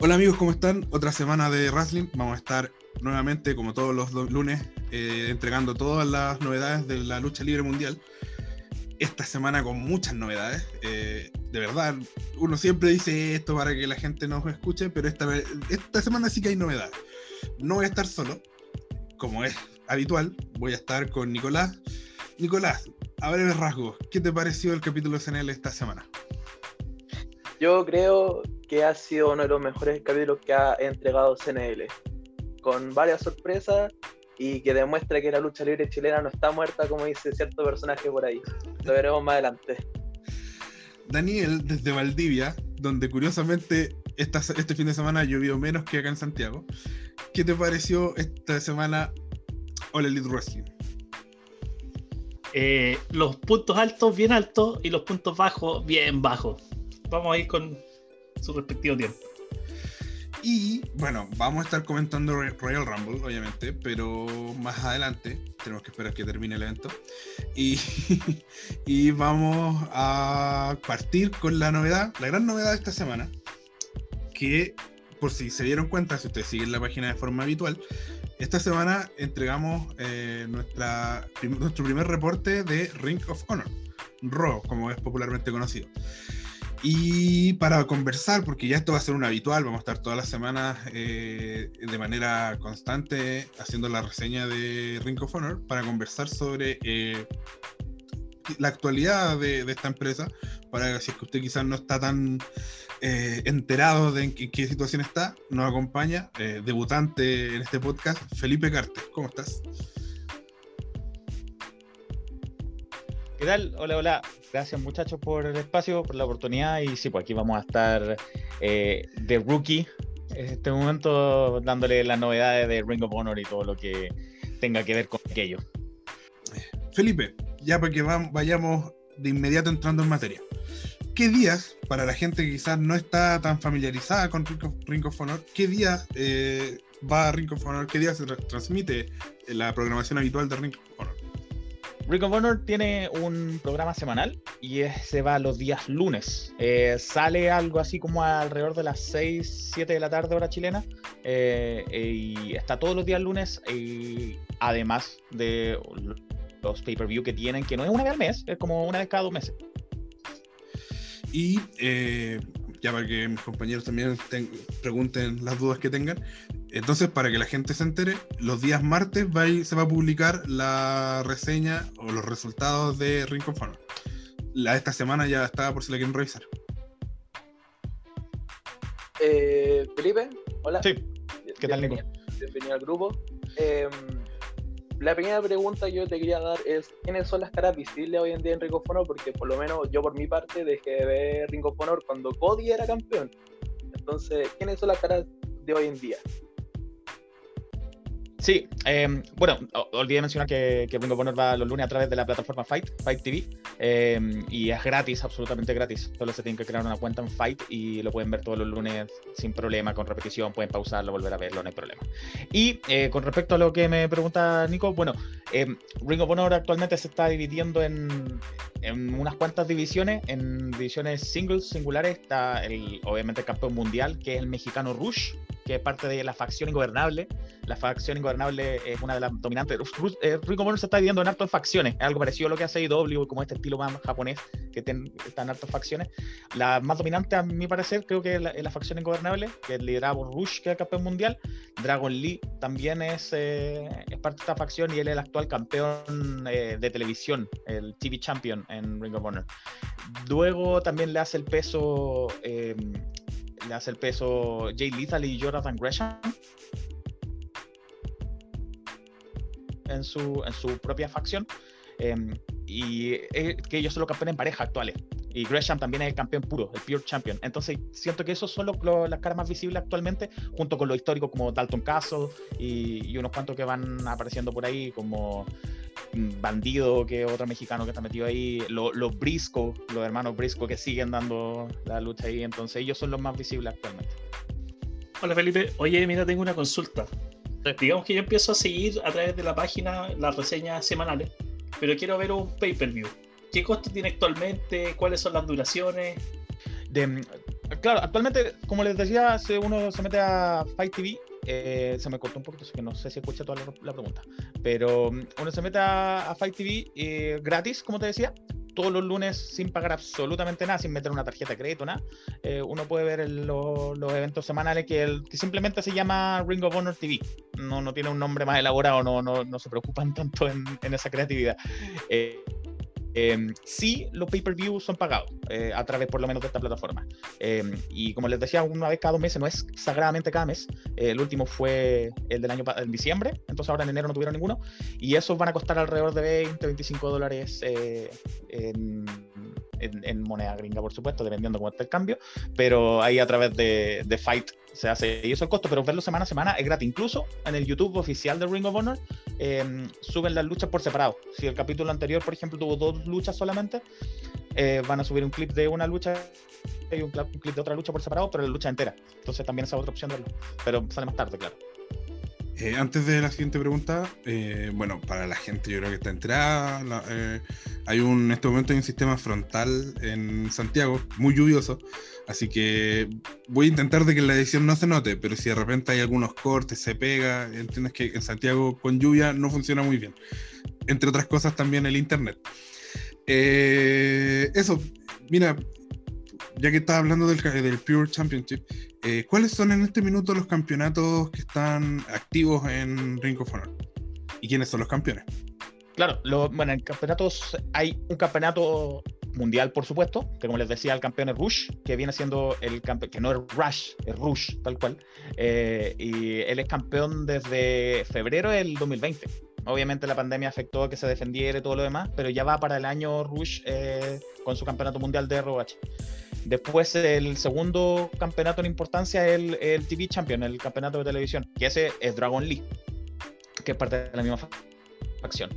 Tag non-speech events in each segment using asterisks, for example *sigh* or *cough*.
Hola amigos, ¿cómo están? Otra semana de Wrestling. Vamos a estar nuevamente, como todos los lunes, eh, entregando todas las novedades de la lucha libre mundial. Esta semana con muchas novedades. Eh, de verdad, uno siempre dice esto para que la gente nos escuche, pero esta, esta semana sí que hay novedades. No voy a estar solo, como es habitual, voy a estar con Nicolás. Nicolás, a ver rasgos, ¿qué te pareció el capítulo CNL esta semana? Yo creo que ha sido uno de los mejores capítulos que ha entregado CNL, con varias sorpresas y que demuestra que la lucha libre chilena no está muerta, como dice cierto personaje por ahí. Lo veremos más adelante. Daniel, desde Valdivia, donde curiosamente esta, este fin de semana llovió menos que acá en Santiago. ¿Qué te pareció esta semana All Elite Wrestling? Eh, los puntos altos bien altos y los puntos bajos bien bajos. Vamos a ir con su respectivo tiempo. Y bueno, vamos a estar comentando Royal Rumble, obviamente, pero más adelante tenemos que esperar que termine el evento. Y, *laughs* y vamos a partir con la novedad, la gran novedad de esta semana, que por si se dieron cuenta, si ustedes siguen la página de forma habitual, esta semana entregamos eh, nuestra, nuestro primer reporte de Ring of Honor, RAW, como es popularmente conocido. Y para conversar, porque ya esto va a ser un habitual, vamos a estar todas las semanas eh, de manera constante haciendo la reseña de Ring of Honor, para conversar sobre eh, la actualidad de, esta empresa, para si es que usted quizás no está tan eh, enterado de en qué, situación está, nos acompaña, debutante en este podcast, Felipe Cartes. ¿Cómo estás? ¿Qué tal? Hola, hola. Gracias muchachos por el espacio, por la oportunidad y sí, pues aquí vamos a estar eh, de rookie en este momento dándole las novedades de Ring of Honor y todo lo que tenga que ver con aquello. Felipe, ya para que vayamos de inmediato entrando en materia. ¿Qué días, para la gente que quizás no está tan familiarizada con Ring of, Honor, qué días eh, va Ring of Honor, qué días se transmite la programación habitual de Ring of Honor? Ring of Honor tiene un programa semanal y se va los días lunes. Eh, sale algo así como alrededor de las 6, 7 de la tarde hora chilena eh, y está todos los días lunes y además de los pay-per-view que tienen, que no es una vez al mes, es como una vez cada dos meses. Y eh, ya para que mis compañeros también pregunten las dudas que tengan, entonces, para que la gente se entere, los días martes va se va a publicar la reseña o los resultados de Ring of Honor. La de esta semana ya está por si la quieren revisar. Eh, Felipe, hola. Sí. ¿Qué tal, Nico? Bienvenido al grupo. Em, la primera pregunta que yo te quería dar es: ¿quiénes son las caras visibles hoy en día en Ring of Honor? Porque por lo menos yo, por mi parte, dejé de ver Ring of Honor cuando Cody era campeón. Entonces, ¿quiénes son las caras de hoy en día? Sí, em, bueno, olvidé mencionar que, que Ring of Honor va los lunes a través de la plataforma Fight, Fight TV, em, y es gratis, absolutamente gratis. Solo se tienen que crear una cuenta en Fight y lo pueden ver todos los lunes sin problema, con repetición, pueden pausarlo, volver a verlo, no hay problema. Y eh, con respecto a lo que me pregunta Nico, bueno, em, Ring of Honor actualmente se está dividiendo en, en, unas cuantas divisiones, en divisiones singles, singulares, está el, obviamente el campeón mundial, que es el mexicano Rush, que es parte de la facción ingobernable. La facción ingobernable es una de las dominantes. Eh, Ring of Honor se está dividiendo en hartas facciones, es algo parecido a lo que hace IW, como este estilo más japonés, que están en hartas facciones. La más dominante, a mi parecer, creo que es la, facción ingobernable, que es liderada por Rush, que es el campeón mundial. Dragon Lee también es, eh, es parte de esta facción y él es el actual campeón eh, de televisión, el TV Champion en Ring of Honor. Luego también le hace el peso le hace el peso Jay Lethal y Jonathan Gresham en su, en su propia facción. Em, y que ellos son los campeones en pareja actuales. Y Gresham también es el campeón puro, el Pure Champion. Entonces siento que esos son los, las caras más visibles actualmente, junto con los históricos como Dalton Castle y, y unos cuantos que van apareciendo por ahí, como Bandido, que es otro mexicano que está metido ahí, los Brisco, los hermanos Brisco que siguen dando la lucha ahí, entonces ellos son los más visibles actualmente. Hola Felipe, oye, mira, tengo una consulta. Digamos que yo empiezo a seguir a través de la página las reseñas semanales, pero quiero ver un pay-per-view. ¿Qué costo tiene actualmente? ¿Cuáles son las duraciones? De, claro, actualmente, como les decía, si uno se mete a Fight TV, eh, se me cortó un poquito, así que no sé si escuché toda la, pregunta. Pero mm, uno se mete a, Fight TV eh, gratis, como te decía, todos los lunes sin pagar absolutamente nada, sin meter una tarjeta de crédito, nada. Eh, uno puede ver los eventos semanales que, el, simplemente se llama Ring of Honor TV. No, no tiene un nombre más elaborado, no, no, no se preocupan tanto en, en esa creatividad. Eh, eh, sí, los pay-per-view son pagados eh, a través por lo menos de esta plataforma. Em, y como les decía, una vez cada dos meses, no es sagradamente cada mes. Eh, el último fue el del año en diciembre, entonces ahora en enero no tuvieron ninguno. Y esos van a costar alrededor de 20, 25 dólares eh, en, moneda gringa, por supuesto, dependiendo cómo esté el cambio. Pero ahí a través de, de Fight se hace y eso el costo, pero verlo semana a semana es gratis. Incluso en el YouTube oficial de Ring of Honor em, suben las luchas por separado. Si el capítulo anterior, por ejemplo, tuvo dos luchas solamente, eh, van a subir un clip de una lucha y un, clip de otra lucha por separado, pero la lucha entera. Entonces también esa otra opción de verlo. Pero sale más tarde, claro. Eh, antes de la siguiente pregunta, eh, bueno, para la gente yo creo que está entrada, hay un, en este momento hay un sistema frontal en Santiago, muy lluvioso, así que voy a intentar de que la edición no se note, pero si de repente hay algunos cortes, se pega, entiendes que en Santiago con lluvia no funciona muy bien. Entre otras cosas también el internet. Eh, eso, mira, ya que estás hablando del, Pure Championship, eh, ¿cuáles son en este minuto los campeonatos que están activos en Ring of Honor? ¿Y quiénes son los campeones? Claro, bueno, en campeonatos hay un campeonato mundial, por supuesto, que como les decía, el campeón es Rush, que viene siendo el campeón, que no es Rush, es Rush, tal cual. Eh, y él es campeón desde febrero del 2020. Obviamente la pandemia afectó a que se defendiera y todo lo demás, pero ya va para el año Rush eh, con su campeonato mundial de ROH. Después el segundo campeonato en importancia es el, el, TV Champion, el campeonato de televisión, que ese es Dragon Lee, que es parte de la misma acción.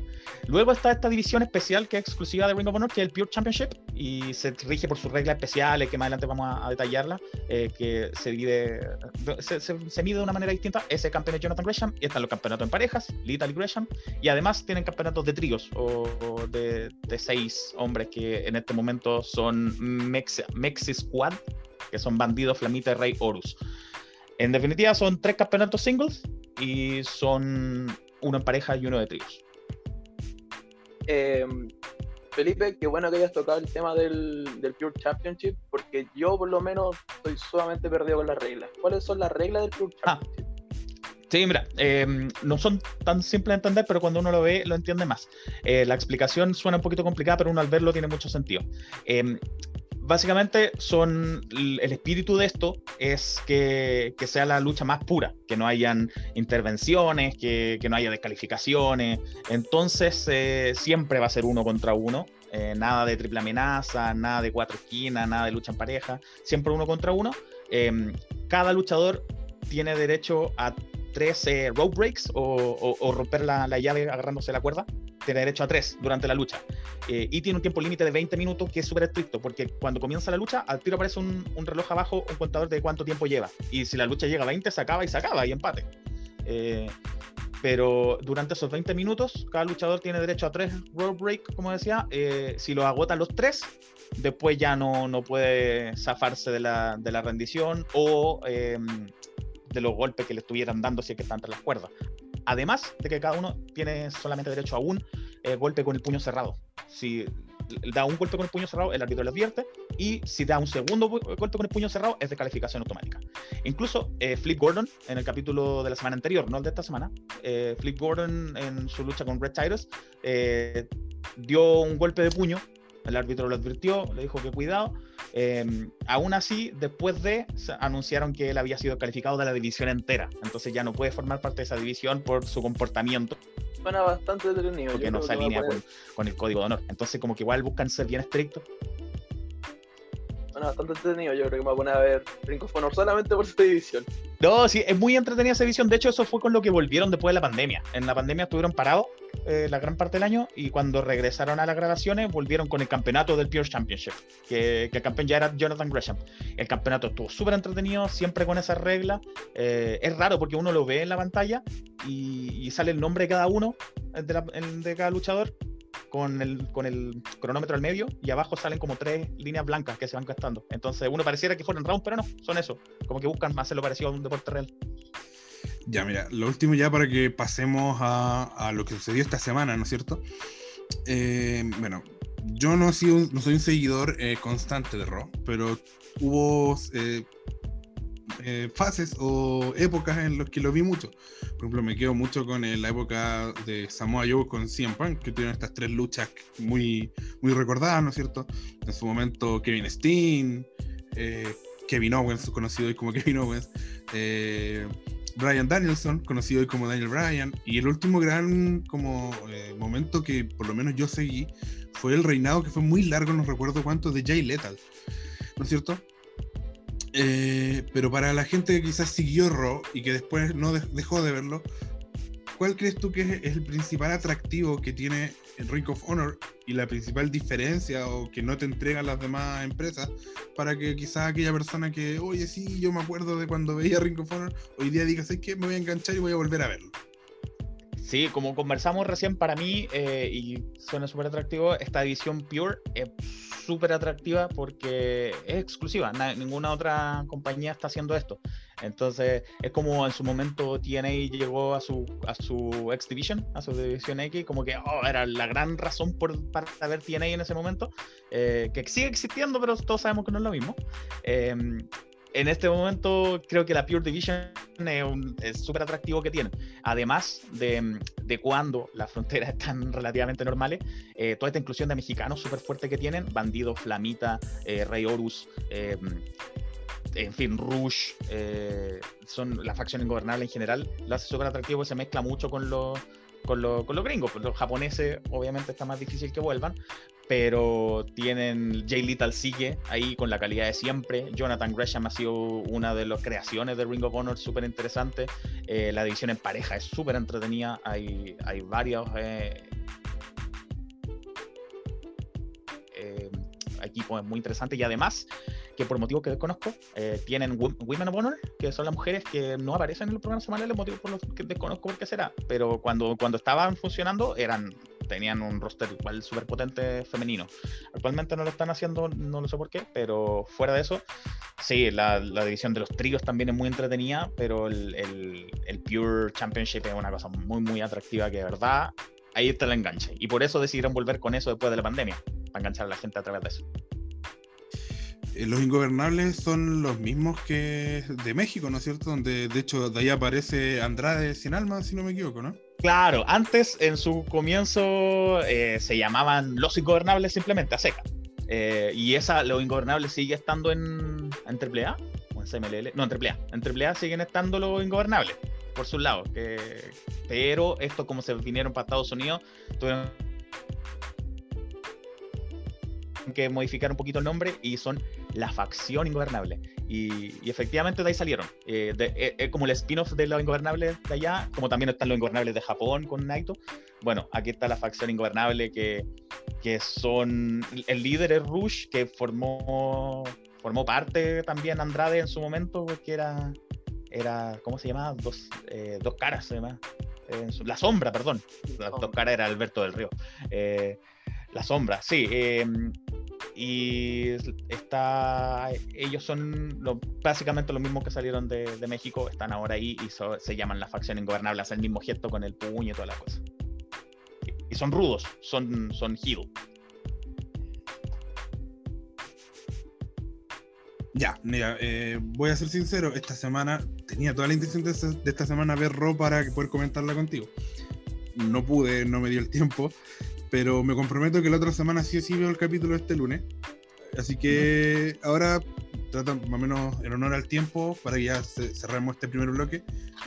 Luego está esta división especial que es exclusiva de Ring of Honor, que es el Pure Championship, y se rige por sus reglas especiales, que más adelante vamos a, detallarla, eh, que se mide de una manera distinta. Ese campeón es Jonathan Gresham, y están los campeonatos en parejas, y Gresham, y además tienen campeonatos de tríos, o, de, seis hombres que en este momento son Mexi Squad, que son Bandido, Flamita y Rey Horus. En definitiva, son tres campeonatos singles y son uno en pareja y uno de tríos. Eh, Felipe, qué bueno que hayas tocado el tema del, Pure Championship, porque yo por lo menos estoy sumamente perdido con las reglas. ¿Cuáles son las reglas del Pure ah. Championship? Sí, mira, eh, no son tan simples de entender, pero cuando uno lo ve, lo entiende más. Eh, la explicación suena un poquito complicada, pero uno al verlo tiene mucho sentido básicamente son el espíritu de esto es que, sea la lucha más pura, que no hayan intervenciones, que, no haya descalificaciones. Entonces eh, siempre va a ser uno contra uno. Eh, nada de triple amenaza, nada de cuatro esquinas, nada de lucha en pareja, siempre uno contra uno. Em, cada luchador tiene derecho a tres eh, rope breaks o, romper la, la, llave agarrándose la cuerda tiene derecho a tres durante la lucha. Eh, y tiene un tiempo límite de 20 minutos que es súper estricto, porque cuando comienza la lucha, al tiro aparece un, reloj abajo, un contador de cuánto tiempo lleva. Y si la lucha llega a 20, se acaba y se acaba, y empate. Eh, pero durante esos 20 minutos, cada luchador tiene derecho a tres road break, como decía. Eh, si lo agotan los tres, después ya no, no puede zafarse de la, de la rendición o em, de los golpes que le estuvieran dando si es que está entre las cuerdas. Además de que cada uno tiene solamente derecho a un eh, golpe con el puño cerrado. Si da un golpe con el puño cerrado, el árbitro le advierte, y si da un segundo golpe con el puño cerrado, es de calificación automática. Incluso eh, Flip Gordon, en el capítulo de la semana anterior, no el de esta semana, eh, Flip Gordon en su lucha con Red Titus dio un golpe de puño el árbitro lo advirtió, le dijo que cuidado. Em, aún así, después de, anunciaron que él había sido calificado de la división entera. Entonces ya no puede formar parte de esa división por su comportamiento. Suena bastante detenido. Porque no se alinea con, con, el código de honor. Entonces como que igual buscan ser bien estrictos bastante entretenido. Yo creo que me voy a poner a ver Ring of solamente por esta división. No, sí, es muy entretenida esa división. De hecho, eso fue con lo que volvieron después de la pandemia. En la pandemia estuvieron parados eh, la gran parte del año y cuando regresaron a las grabaciones volvieron con el campeonato del Pure Championship, que, el campeón ya era Jonathan Gresham. El campeonato estuvo súper entretenido, siempre con esa regla. Eh, es raro porque uno lo ve en la pantalla y, sale el nombre de cada uno, de, de cada luchador, con el, con el cronómetro al medio y abajo salen como tres líneas blancas que se van gastando. Entonces uno pareciera que fueron round, pero no, son eso. Como que buscan más hacerlo parecido a un deporte real. Ya, mira, lo último ya para que pasemos a, lo que sucedió esta semana, ¿no es cierto? Eh, bueno, yo no, sido, no soy un seguidor eh, constante de Raw, pero hubo eh, eh, fases o épocas en las que lo vi mucho. Por ejemplo, me quedo mucho con la época de Samoa Joe con CM Punk, que tuvieron estas tres luchas muy, muy recordadas, ¿no es cierto? En su momento Kevin Steen, Kevin Owens, conocido hoy como *laughs* Kevin Owens, Brian Danielson, conocido hoy como Daniel Bryan, y el último gran como momento que por lo menos yo seguí fue el reinado que fue muy largo, no recuerdo cuánto, de Jay Lethal. ¿No es cierto? Eh, pero para la gente que quizás siguió Raw y que después no dejó de verlo, ¿cuál crees tú que es el principal atractivo que tiene el Ring of Honor y la principal diferencia o que no te entregan las demás empresas para que quizás aquella persona que, oye, sí, yo me acuerdo de cuando veía Ring of Honor, hoy día diga, ¿sabes qué? Me voy a enganchar y voy a volver a verlo. Sí, como conversamos recién, para mí, eh, y suena súper atractivo, esta edición Pure es súper atractiva porque es exclusiva. ninguna otra compañía está haciendo esto. Entonces, es como en su momento TNA llegó a su, a su X Division, a su División X, como que oh, era la gran razón por, para ver TNA en ese momento, eh, que sigue existiendo, pero todos sabemos que no es lo mismo. Em, en este momento creo que la Pure Division es súper atractivo que tiene. Además de, de, cuando las fronteras *laughs* están relativamente normales, eh, toda esta inclusión de mexicanos súper fuerte que tienen, Bandido, Flamita, eh, Rey Horus, eh, en fin, Rush, son la facción ingobernable en general, lo hace súper atractivo, se mezcla mucho con los con, lo, con los gringos. Pues los japoneses obviamente está más difícil que vuelvan, pero tienen Jay Little sigue ahí con la calidad de siempre. Jonathan Gresham ha sido una de las creaciones de Ring of Honor súper interesante. Eh, la división en pareja es súper entretenida. Hay, hay varios eh, eh, equipos muy interesantes y además que por motivos que desconozco, tienen Women of Honor, que son las mujeres que no aparecen en los programas semanales, motivos por los que desconozco por qué será, pero cuando, cuando estaban funcionando eran tenían un roster igual súper potente femenino. Actualmente no lo están haciendo, no lo sé por qué, pero fuera de eso, sí, la, división de los tríos también es muy entretenida, pero el, el, Pure Championship es una cosa muy, muy atractiva que de verdad ahí está el enganche. Y por eso decidieron volver con eso después de la pandemia, para enganchar a la gente a través de eso. Eh, los ingobernables son los mismos que de México, ¿no es cierto? Donde de hecho de ahí aparece Andrade sin alma, si no me equivoco, ¿no? Claro, antes en su comienzo eh, se llamaban Los Ingobernables simplemente, a seca. Eh, y esa, Los Ingobernables sigue estando en, en AAA o en CMLL. No, en AAA. En AAA siguen estando Los Ingobernables, por su lado. Que, pero esto, como se vinieron para Estados Unidos, tuvieron que modificar un poquito el nombre y son la facción ingobernable. Y, efectivamente de ahí salieron. Eh, eh, eh, como el spin-off de los ingobernables de allá, como también están los ingobernables de Japón con Naito. Bueno, aquí está la facción ingobernable que, que son. El líder es Rush, que formó, formó parte también Andrade en su momento, porque era. era ¿Cómo se llama? Dos, dos caras, se llama. la sombra, perdón. Las dos caras era Alberto del Río. la sombra, sí y está ellos son básicamente los mismos que salieron de, México, están ahora ahí y se llaman la facción ingobernable, hacen el mismo gesto con el puño y toda la cosa. Y, son rudos, son, son heel. Ya, mira, eh, voy a ser sincero, esta semana tenía toda la intención de, esta semana ver Raw para poder comentarla contigo. No pude, no me dio el tiempo. Pero me comprometo que la otra semana sí o sí veo el capítulo este lunes. Así que ahora trata más o menos en honor al tiempo, para que ya cerremos este primer bloque,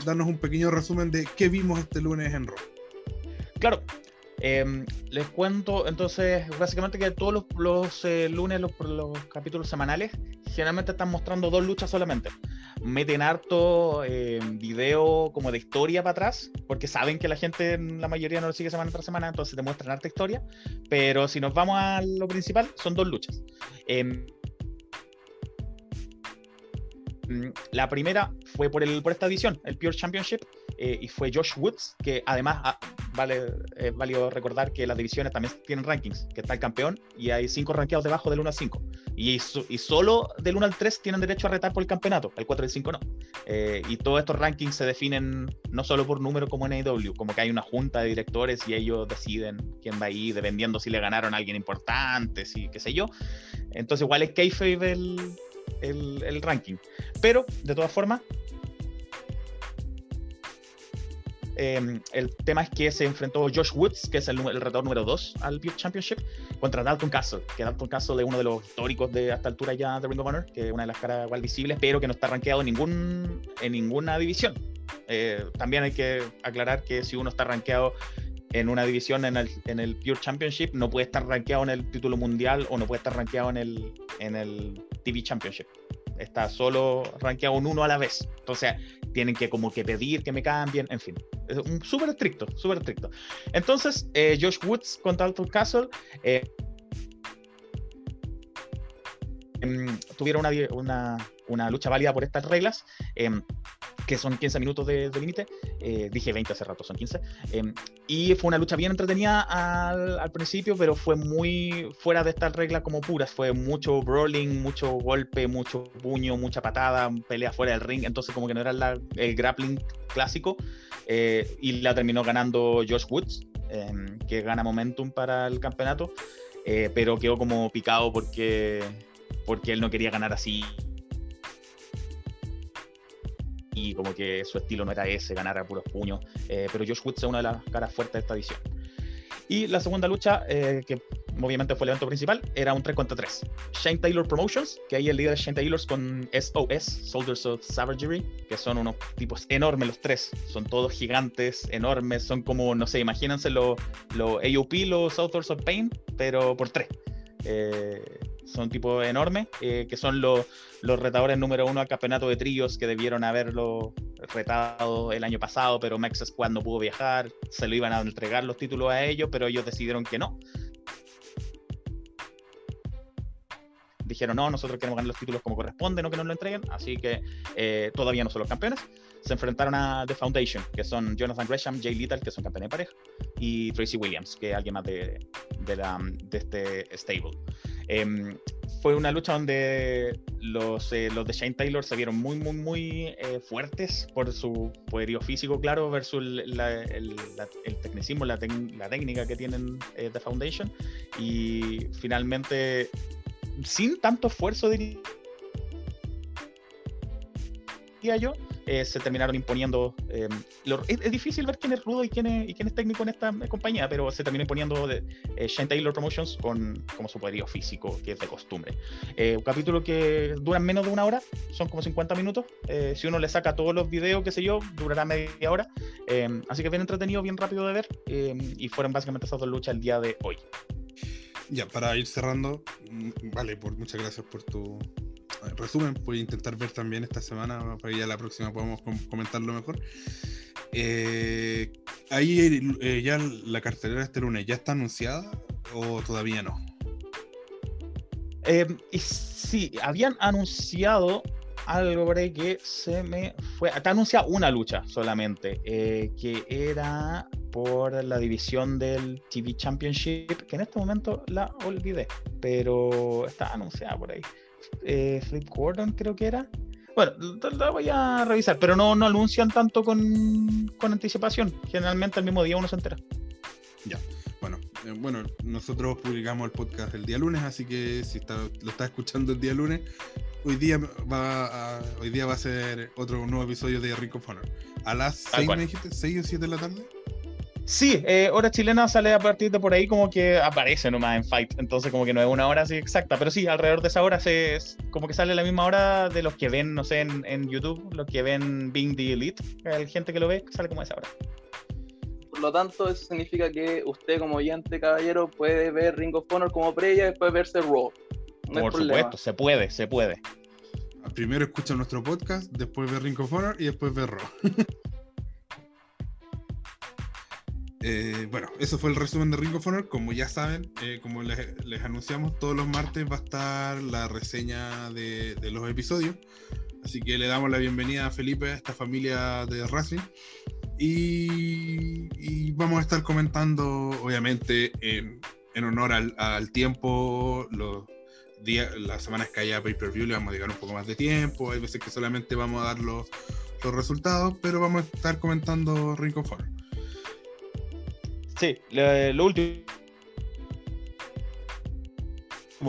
darnos un pequeño resumen de qué vimos este lunes en Raw. Claro, em, les cuento entonces básicamente que todos los, eh, lunes, los, los, capítulos semanales, generalmente están mostrando dos luchas solamente meten harto eh, video como de historia para atrás, porque saben que la gente, la mayoría no lo sigue semana tras semana, entonces te muestran harta historia. Pero si nos vamos a lo principal, son dos luchas. Mm, la primera fue por, el, por esta edición, el Pure Championship, eh, y fue Josh Woods, que además, ah, vale, es válido recordar que las divisiones también tienen rankings, que está el campeón y hay cinco rankeados debajo del 1 al 5. Y, solo del 1 al 3 tienen derecho a retar por el campeonato, el 4 y el 5 no. Eh, y todos estos rankings se definen no solo por número como en AEW, como que hay una junta de directores y ellos deciden quién va a ir, dependiendo si le ganaron a alguien importante, si qué sé yo. Entonces igual es kayfabe el, el, ranking. Pero, de todas formas, Em, el tema es que se enfrentó Josh Woods, que es el, el retador número 2 al Beer Championship, contra Dalton Castle, que Dalton Castle es uno de los históricos de hasta altura ya de Ring of Honor, que es una de las caras igual visibles, pero que no está rankeado en ninguna división. Eh, también hay que aclarar que si uno está rankeado en una división en el, en el Pure Championship, no puede estar rankeado en el título mundial o no puede estar rankeado en el, en el TV Championship está solo rankeado un uno a la vez. Entonces tienen que como que pedir que me cambien, en fin. Es súper estricto, súper estricto. Entonces, eh, Josh Woods contra Alton Castle eh, em, tuvieron una, una, una, lucha válida por estas reglas. Em, que son 15 minutos de, límite. Eh, dije 20 hace rato, son 15. Em, y fue una lucha bien entretenida al, al, principio, pero fue muy fuera de estas reglas como puras. Fue mucho brawling, mucho golpe, mucho puño, mucha patada, pelea fuera del ring. Entonces, como que no era el grappling clásico. Eh, y la terminó ganando Josh Woods, em, que gana momentum para el campeonato. Eh, pero quedó como picado porque, porque él no quería ganar así y como que su estilo no era ese, ganar a puros puños. Eh, pero Josh Woods es una de las caras fuertes de esta edición. Y la segunda lucha, eh, que obviamente fue el evento principal, era un 3 contra 3. Shane Taylor Promotions, que ahí el líder es Shane Taylor con SOS, Soldiers of Savagery, que son unos tipos enormes los tres. Son todos gigantes, enormes, son como, no sé, imagínense los lo AOP, los Authors of Pain, pero por tres. Eh, son tipos enormes, eh, que son los, los retadores número uno al campeonato de tríos que debieron haberlo retado el año pasado, pero Max Squad no pudo viajar, se lo iban a entregar los títulos a ellos, pero ellos decidieron que no. Dijeron, no, nosotros queremos ganar los títulos como corresponde, no que nos lo entreguen, así que eh, todavía no son los campeones. Se enfrentaron a The Foundation, que son Jonathan Gresham, Jay Little, que son campeones de pareja, y Tracy Williams, que es alguien más de, de, de este stable. Eh, fue una lucha donde los, eh, de Shane Taylor se vieron muy, muy, muy eh, fuertes por su poderío físico, claro, versus el, tecnicismo, la, técnica que tienen The eh, Foundation. Y finalmente, sin tanto esfuerzo, diría yo, eh, se terminaron imponiendo. Eh, es, difícil ver quién es rudo y quién es, técnico en esta compañía, pero se terminó imponiendo de, eh, Shane Taylor Promotions con como su poderío físico, que es de costumbre. un capítulo que dura menos de una hora, son como 50 minutos. si uno le saca todos los videos, qué sé yo, durará media hora. así que bien entretenido, bien rápido de ver. y fueron básicamente esas dos luchas el día de hoy. Ya, para ir cerrando, mm, vale, por, muchas gracias por tu, resumen, a intentar ver también esta semana para que ya la próxima podamos comentarlo mejor. Eh, ahí eh, ya la cartelera este lunes, ¿ya está anunciada o todavía no? Eh, sí, habían anunciado algo por ahí que se me fue. Está anunciada una lucha solamente, que era por la división del TV Championship, que en este momento la olvidé, pero está anunciada por ahí eh, Flip Gordon, creo que era. Bueno, lo voy a revisar, pero no, no anuncian tanto con, con anticipación. Generalmente el mismo día uno se entera. Ya, bueno, eh, bueno, nosotros publicamos el podcast el día lunes, así que si está, lo estás escuchando el día lunes, hoy día va a, hoy día va a ser otro nuevo episodio de Ring of Honor. A las 6 me dijiste, 6 o 7 de la tarde. Sí, eh, hora chilena sale a partir de por ahí como que aparece nomás en Fight, entonces como que no es una hora así exacta, pero sí, alrededor de esa hora se, como que sale la misma hora de los que ven, no sé, en, en YouTube, los que ven Bing the Elite, la gente que lo ve sale como a esa hora. Por lo tanto, eso significa que usted como oyente caballero puede ver Ring of Honor como previa y después verse Raw. por supuesto, se puede, se puede. Primero escucha nuestro podcast, después ve Ring of Honor y después ve Raw. *laughs* Eh, bueno, eso fue el resumen de Ring of Honor. Como ya saben, eh, como les, anunciamos, todos los martes va a estar la reseña de, los episodios. Así que le damos la bienvenida a Felipe, a esta familia de Racing. Y, vamos a estar comentando, obviamente, en, honor al, tiempo, los días, las semanas que haya pay-per-view le vamos a dedicar un poco más de tiempo. Hay veces que solamente vamos a dar los resultados, pero vamos a estar comentando Ring of Honor. Sí, lo, último.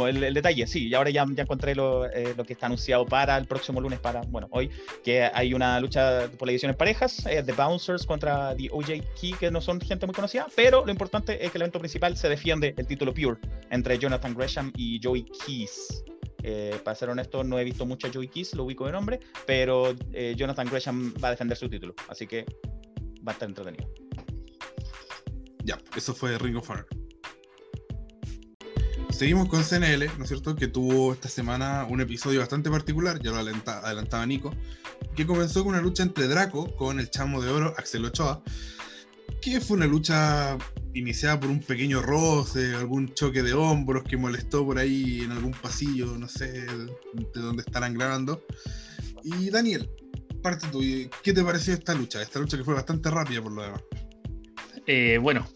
El, el detalle, sí, y ahora ya, ya encontré lo, eh, lo que está anunciado para el próximo lunes, para, bueno, hoy, que hay una lucha por la división en parejas, eh, The Bouncers contra The OJ Key, que no son gente muy conocida, pero lo importante es que el evento principal se defiende el título Pure entre Jonathan Gresham y Joey Keys. Eh, para ser honesto, no he visto mucho a Joey Keys, lo ubico de nombre, pero eh, Jonathan Gresham va a defender su título, así que va a estar entretenido. Ya, eso fue Ring of Honor. Seguimos con CNL, ¿no es cierto? Que tuvo esta semana un episodio bastante particular, ya lo adelanta- adelantaba Nico, que comenzó con una lucha entre Draco con el chamo de oro Axel Ochoa, que fue una lucha iniciada por un pequeño roce, algún choque de hombros que molestó por ahí en algún pasillo, no sé de dónde estarán grabando. Y Daniel, parte tú, ¿qué te pareció esta lucha? Esta lucha que fue bastante rápida por lo demás. Eh, bueno,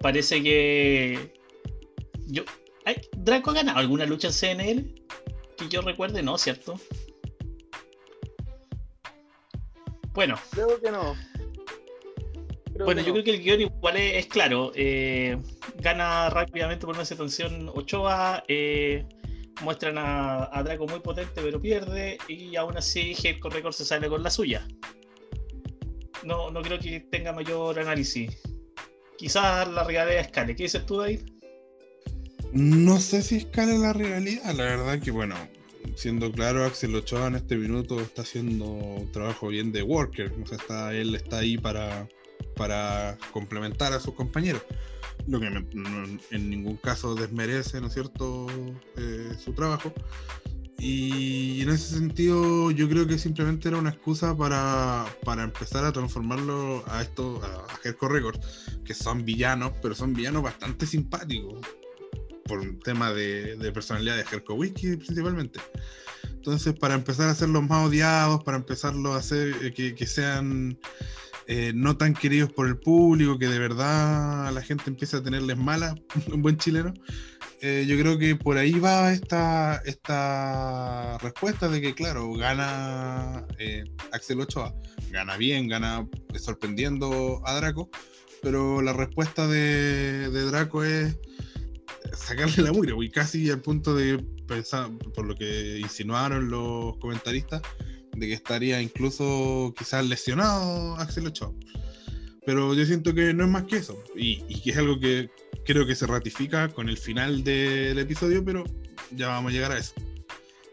parece que. Yo. ¿Draco ha ganado alguna lucha en CNL? Que yo recuerde, no, ¿cierto? Bueno, Creo que no. Creo bueno, que yo no. creo que el guion igual es, es claro. eh, gana rápidamente por una situación Ochoa. eh, muestran a, a Draco muy potente, pero pierde. Y aún así, Hardcore Record se sale con la suya. No, no creo que tenga mayor análisis. Quizás la rivalidad escale. ¿Qué dices tú, David? No sé si escala la realidad, la verdad que bueno, siendo claro, Axel Ochoa en este minuto está haciendo un trabajo bien de worker, o sea, está, él está ahí para, para complementar a sus compañeros, lo que en ningún caso desmerece, ¿no es cierto?, eh, su trabajo. Y en ese sentido yo creo que simplemente era una excusa para, para empezar a transformarlo a esto, Hardcore Records, que son villanos, pero son villanos bastante simpáticos por un tema de, personalidad de Herco Whisky principalmente. Entonces, para empezar a hacerlos más odiados, para empezarlos a hacer eh, que, sean eh, no tan queridos por el público, que de verdad la gente empiece a tenerles mala, *laughs* un buen chileno, eh, yo creo que por ahí va esta, esta respuesta de que, claro, gana eh, Axel Ochoa, gana bien, gana sorprendiendo a Draco, pero la respuesta de, Draco es sacarle la mugre, y casi al punto de pensar, por lo que insinuaron los comentaristas, de que estaría incluso quizás lesionado Axel Ochoa. Pero yo siento que no es más que eso, y, que es algo que creo que se ratifica con el final del episodio, pero ya vamos a llegar a eso.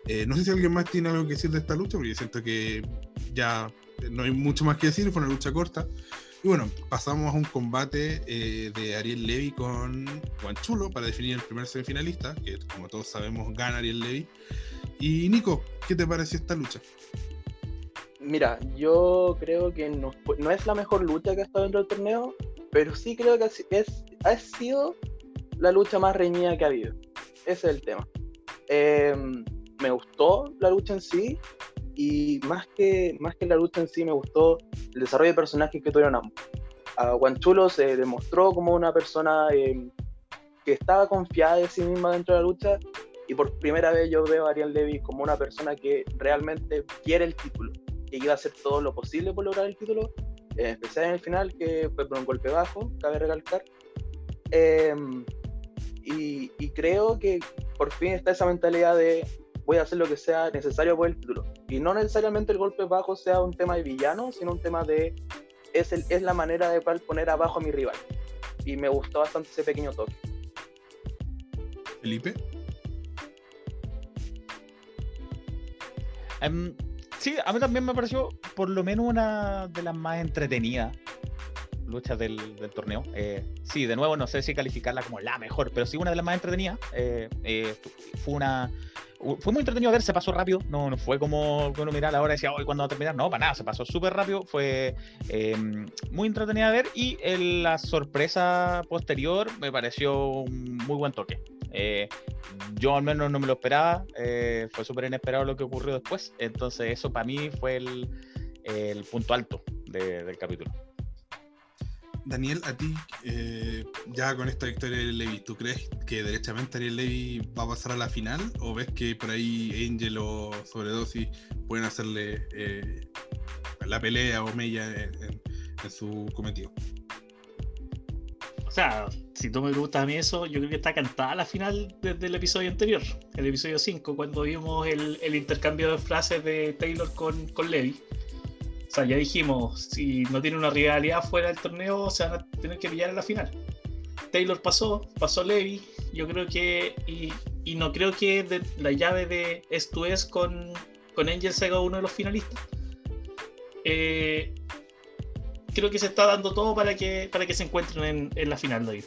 Eh, no sé si alguien más tiene algo que decir de esta lucha, porque yo siento que ya no hay mucho más que decir, fue una lucha corta. Y bueno, pasamos a un combate eh, de Ariel Levy con Juan Chulo para definir el primer semifinalista, que como todos sabemos gana Ariel Levy. Y Nico, ¿qué te pareció esta lucha? Mira, yo creo que no, es la mejor lucha que ha estado dentro del torneo, pero sí creo que es, ha sido la lucha más reñida que ha habido. Ese es el tema. Eh, me gustó la lucha en sí, y más que, más que la lucha en sí, me gustó el desarrollo de personajes que tuvieron ambos. A Guanchulo se demostró como una persona eh, que estaba confiada de sí misma dentro de la lucha, y por primera vez yo veo a Ariel Levy como una persona que realmente quiere el título que iba a hacer todo lo posible por lograr el título, en especial en el final, que fue por un golpe bajo, cabe recalcar. Eh, y, y creo que por fin está esa mentalidad de voy a hacer lo que sea necesario por el título. Y no necesariamente el golpe bajo sea un tema de villano, sino un tema de es, el, es la manera de cual poner abajo a mi rival. Y me gustó bastante ese pequeño toque. Felipe. Em, sí, a mí también me pareció por lo menos una de las más entretenidas luchas del, torneo. Eh, sí, de nuevo, no sé si calificarla como la mejor, pero sí una de las más entretenidas. Eh, eh, fue una. Fue muy entretenido ver, se pasó rápido, no, no fue como uno mirar la hora y decía, hoy cuándo va a terminar, no, para nada, se pasó súper rápido, fue eh, muy entretenida a ver y la sorpresa posterior me pareció un muy buen toque. Eh, yo al menos no me lo esperaba, eh, fue súper inesperado lo que ocurrió después, entonces eso para mí fue el, punto alto de- del capítulo. Daniel, a ti, eh, ya con esta victoria de Levi, ¿tú crees que derechamente Ariel Levi va a pasar a la final? ¿O ves que por ahí Angel o Sobredosis pueden hacerle la pelea o Mella en, en su cometido? O sea, si tú me preguntas a mí eso, yo creo que está cantada la final desde el episodio anterior, el episodio 5, cuando vimos el, el intercambio de frases de Taylor con, con Levi. O sea, ya dijimos, si no tiene una rivalidad fuera del torneo, se van a tener que pillar en la final. Taylor pasó, pasó Levi, yo creo que, y, y no creo que la llave de esto es con, con Angel se uno de los finalistas. Eh, creo que se está dando todo para que, para que se encuentren en, la final, David.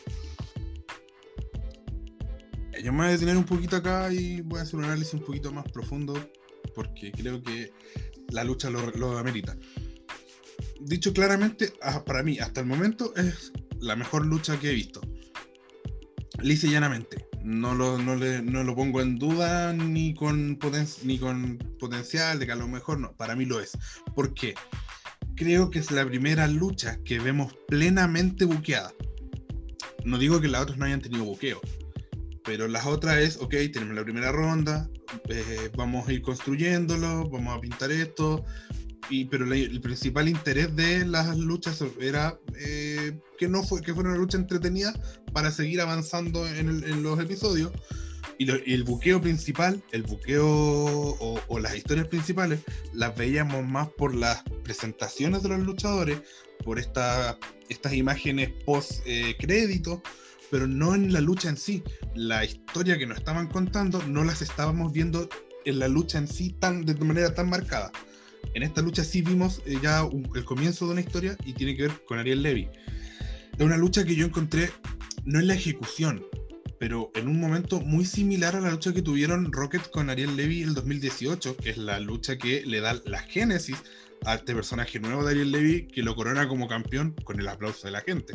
Yo me voy a detener un poquito acá y voy a hacer un análisis un poquito más profundo porque creo que la lucha lo, lo amerita. Dicho claramente, ah, para mí, hasta el momento, es la mejor lucha que he visto. Lisa y llanamente. No lo, no, le, no lo pongo en duda ni con, poten ni con potencial de que a lo mejor no. Para mí lo es. ¿Por qué? Creo que es la primera lucha que vemos plenamente buqueada. No digo que las otras no hayan tenido buqueo, pero las otras es, ok, tenemos la primera ronda, eh, vamos a ir construyéndolo, vamos a pintar esto, y, pero la, el principal interés de las luchas era eh, que no fue que fuera una lucha entretenida para seguir avanzando en, el, en los episodios. Y, lo, y, el buqueo principal, el buqueo o, o, las historias principales, las veíamos más por las presentaciones de los luchadores, por esta, estas imágenes post eh, crédito, pero no en la lucha en sí. La historia que nos estaban contando no las estábamos viendo en la lucha en sí tan, de manera tan marcada. En esta lucha sí vimos eh, ya un, el comienzo de una historia y tiene que ver con Ariel Levy. Es una lucha que yo encontré, no en la ejecución, pero en un momento muy similar a la lucha que tuvieron Rocket con Ariel Levy el 2018, que es la lucha que le da la génesis a este personaje nuevo de Ariel Levy, que lo corona como campeón con el aplauso de la gente.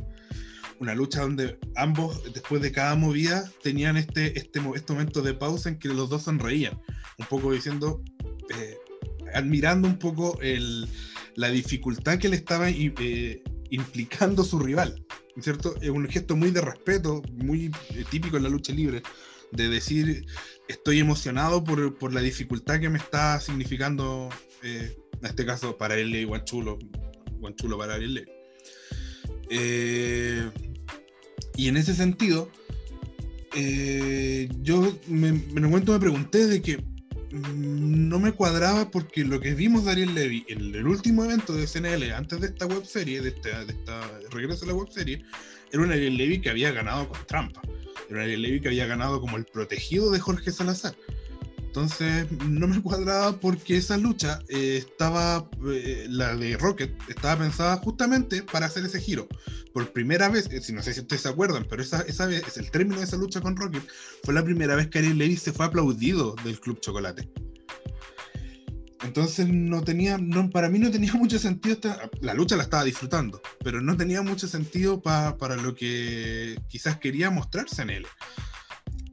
Una lucha donde ambos, después de cada movida, tenían este, este, este momento de pausa en que los dos sonreían, un poco diciendo, eh, admirando un poco la dificultad que le estaba eh, implicando su rival, ¿cierto? Es un gesto muy de respeto, muy eh, típico en la lucha libre, de decir, estoy emocionado por, por la dificultad que me está significando, eh, en este caso, para él y Guanchulo, Guanchulo para él. Eh, y en ese sentido, eh, yo me, en un momento me pregunté de que no me cuadraba porque lo que vimos de Ariel Levy en el último evento de CNL, antes de esta web serie, de esta, de esta regreso a la web serie, era un Ariel Levy que había ganado con trampa. Era un Ariel Levy que había ganado como el protegido de Jorge Salazar. Entonces no me cuadraba porque esa lucha eh, estaba, eh, la de Rocket, estaba pensada justamente para hacer ese giro. Por primera vez, eh, si no sé si ustedes se acuerdan, pero esa, esa vez, el término de esa lucha con Rocket, fue la primera vez que Ariel Levy se fue aplaudido del Club Chocolate. Entonces no tenía, no, para mí no tenía *laughs* mucho sentido, esta, la lucha la estaba disfrutando, pero no tenía mucho sentido pa, para lo que quizás quería mostrarse en él.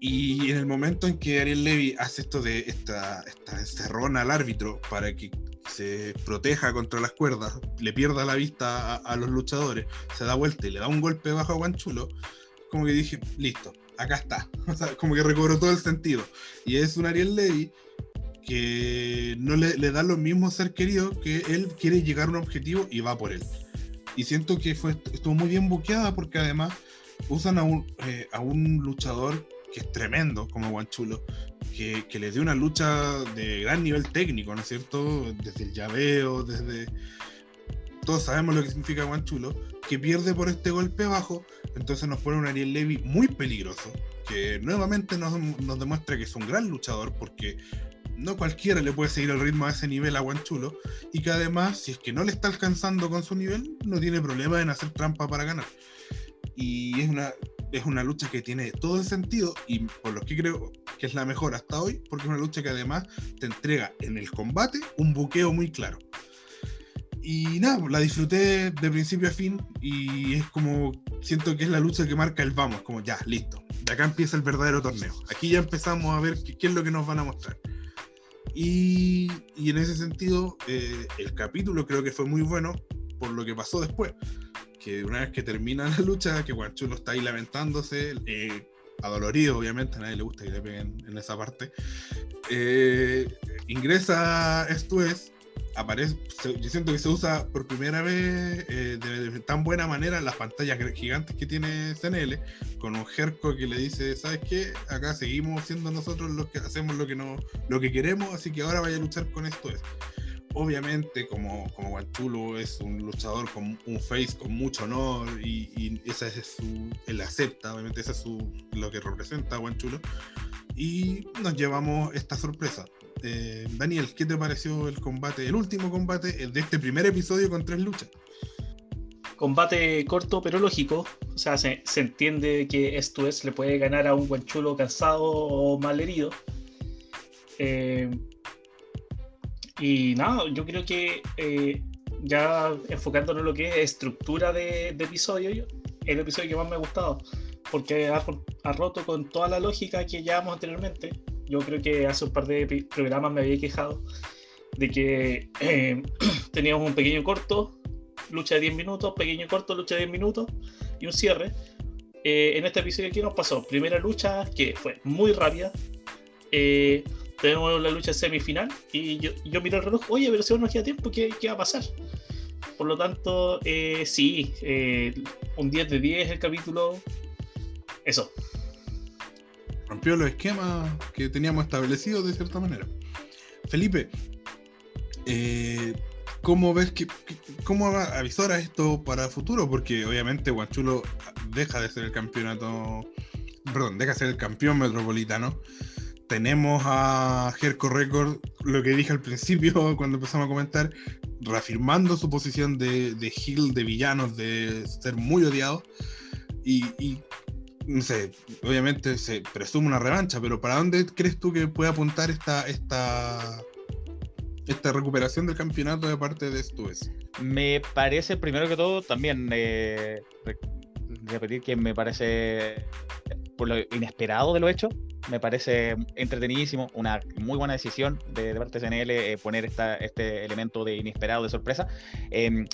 Y en el momento en que Ariel Levy hace esto de esta, esta encerrona al árbitro para que se proteja contra las cuerdas, le pierda la vista a, a, los luchadores, se da vuelta y le da un golpe bajo a Guanchulo, como que dije, listo, acá está. *laughs* O sea, como que recobró todo el sentido. Y es un Ariel Levy que no le, le, da lo mismo ser querido que él quiere llegar a un objetivo y va por él. Y siento que fue, estuvo muy bien buqueada porque además usan a un, eh, a un luchador que es tremendo como Guanchulo, que, que le dio una lucha de gran nivel técnico, ¿no es cierto? Desde el llaveo, desde... Todos sabemos lo que significa Guanchulo, que pierde por este golpe bajo, entonces nos pone un Ariel Levy muy peligroso, que nuevamente nos, nos demuestra que es un gran luchador, porque no cualquiera le puede seguir el ritmo a ese nivel a Guanchulo, y que además, si es que no le está alcanzando con su nivel, no tiene problema en hacer trampa para ganar. Y es una, es una lucha que tiene todo el sentido y por lo que creo que es la mejor hasta hoy, porque es una lucha que además te entrega en el combate un buqueo muy claro. Y nada, la disfruté de principio a fin y es como, siento que es la lucha que marca el vamos, como ya, listo, de acá empieza el verdadero torneo. Aquí ya empezamos a ver qué, qué es lo que nos van a mostrar. Y, y en ese sentido, eh, el capítulo creo que fue muy bueno por lo que pasó después que una vez que termina *laughs* la lucha, que Guanchulo está ahí lamentándose, eh, adolorido obviamente, a nadie le gusta que le peguen en esa parte, eh, ingresa esto es aparece, yo siento que se usa por primera vez eh, de, tan buena manera las pantallas gigantes que tiene CNL, con un Jerko que le dice, ¿sabes qué? Acá seguimos siendo nosotros los que hacemos lo que, no, lo que queremos, así que ahora vaya a luchar con esto. Es. Obviamente, como, como es un luchador con un face con mucho honor y, esa es su, él acepta, obviamente, esa es su, lo que representa a. Y nos llevamos esta sorpresa eh, Daniel, ¿qué te pareció el combate, el último combate de este primer episodio con tres luchas? Combate corto pero lógico. O sea, se, entiende que esto es, le puede ganar a un guanchulo cansado o mal herido. Eh, y nada, yo creo que eh, ya enfocándonos en lo que es estructura de, episodio, el episodio que más me ha gustado, porque ha, ha roto con toda la lógica que llevamos anteriormente yo creo que hace un par de programas me había quejado de que eh, *clears throat* teníamos un pequeño corto, lucha de 10 minutos, pequeño corto, lucha de 10 minutos y un cierre. Eh, en este episodio aquí nos pasó primera lucha que fue muy rápida. Eh, tenemos la lucha semifinal y yo, yo miré el reloj, oye, pero si no nos queda tiempo, ¿qué, ¿qué, va a pasar? Por lo tanto, sí, un 10 de 10 el capítulo. Eso rompió los esquemas que teníamos establecidos de cierta manera. Felipe, eh, ¿cómo ves que, cómo avisora esto para el futuro? Porque obviamente Guanchulo deja de ser el campeonato, perdón, deja de ser el campeón metropolitano. Tenemos a Jerko Record, lo que dije al principio *laughs* cuando empezamos a comentar, reafirmando su posición de, de heel, de villanos, de ser muy odiado. Y, y, no sé, obviamente se presume una revancha, pero ¿para dónde crees tú que puede apuntar esta, esta, esta recuperación del campeonato de parte de Stues? Me parece, primero que todo, también eh, repetir que me parece, por lo inesperado de lo hecho, me parece entretenidísimo, una muy buena decisión de, parte de CNL eh, poner esta, este elemento de inesperado, de sorpresa. Em,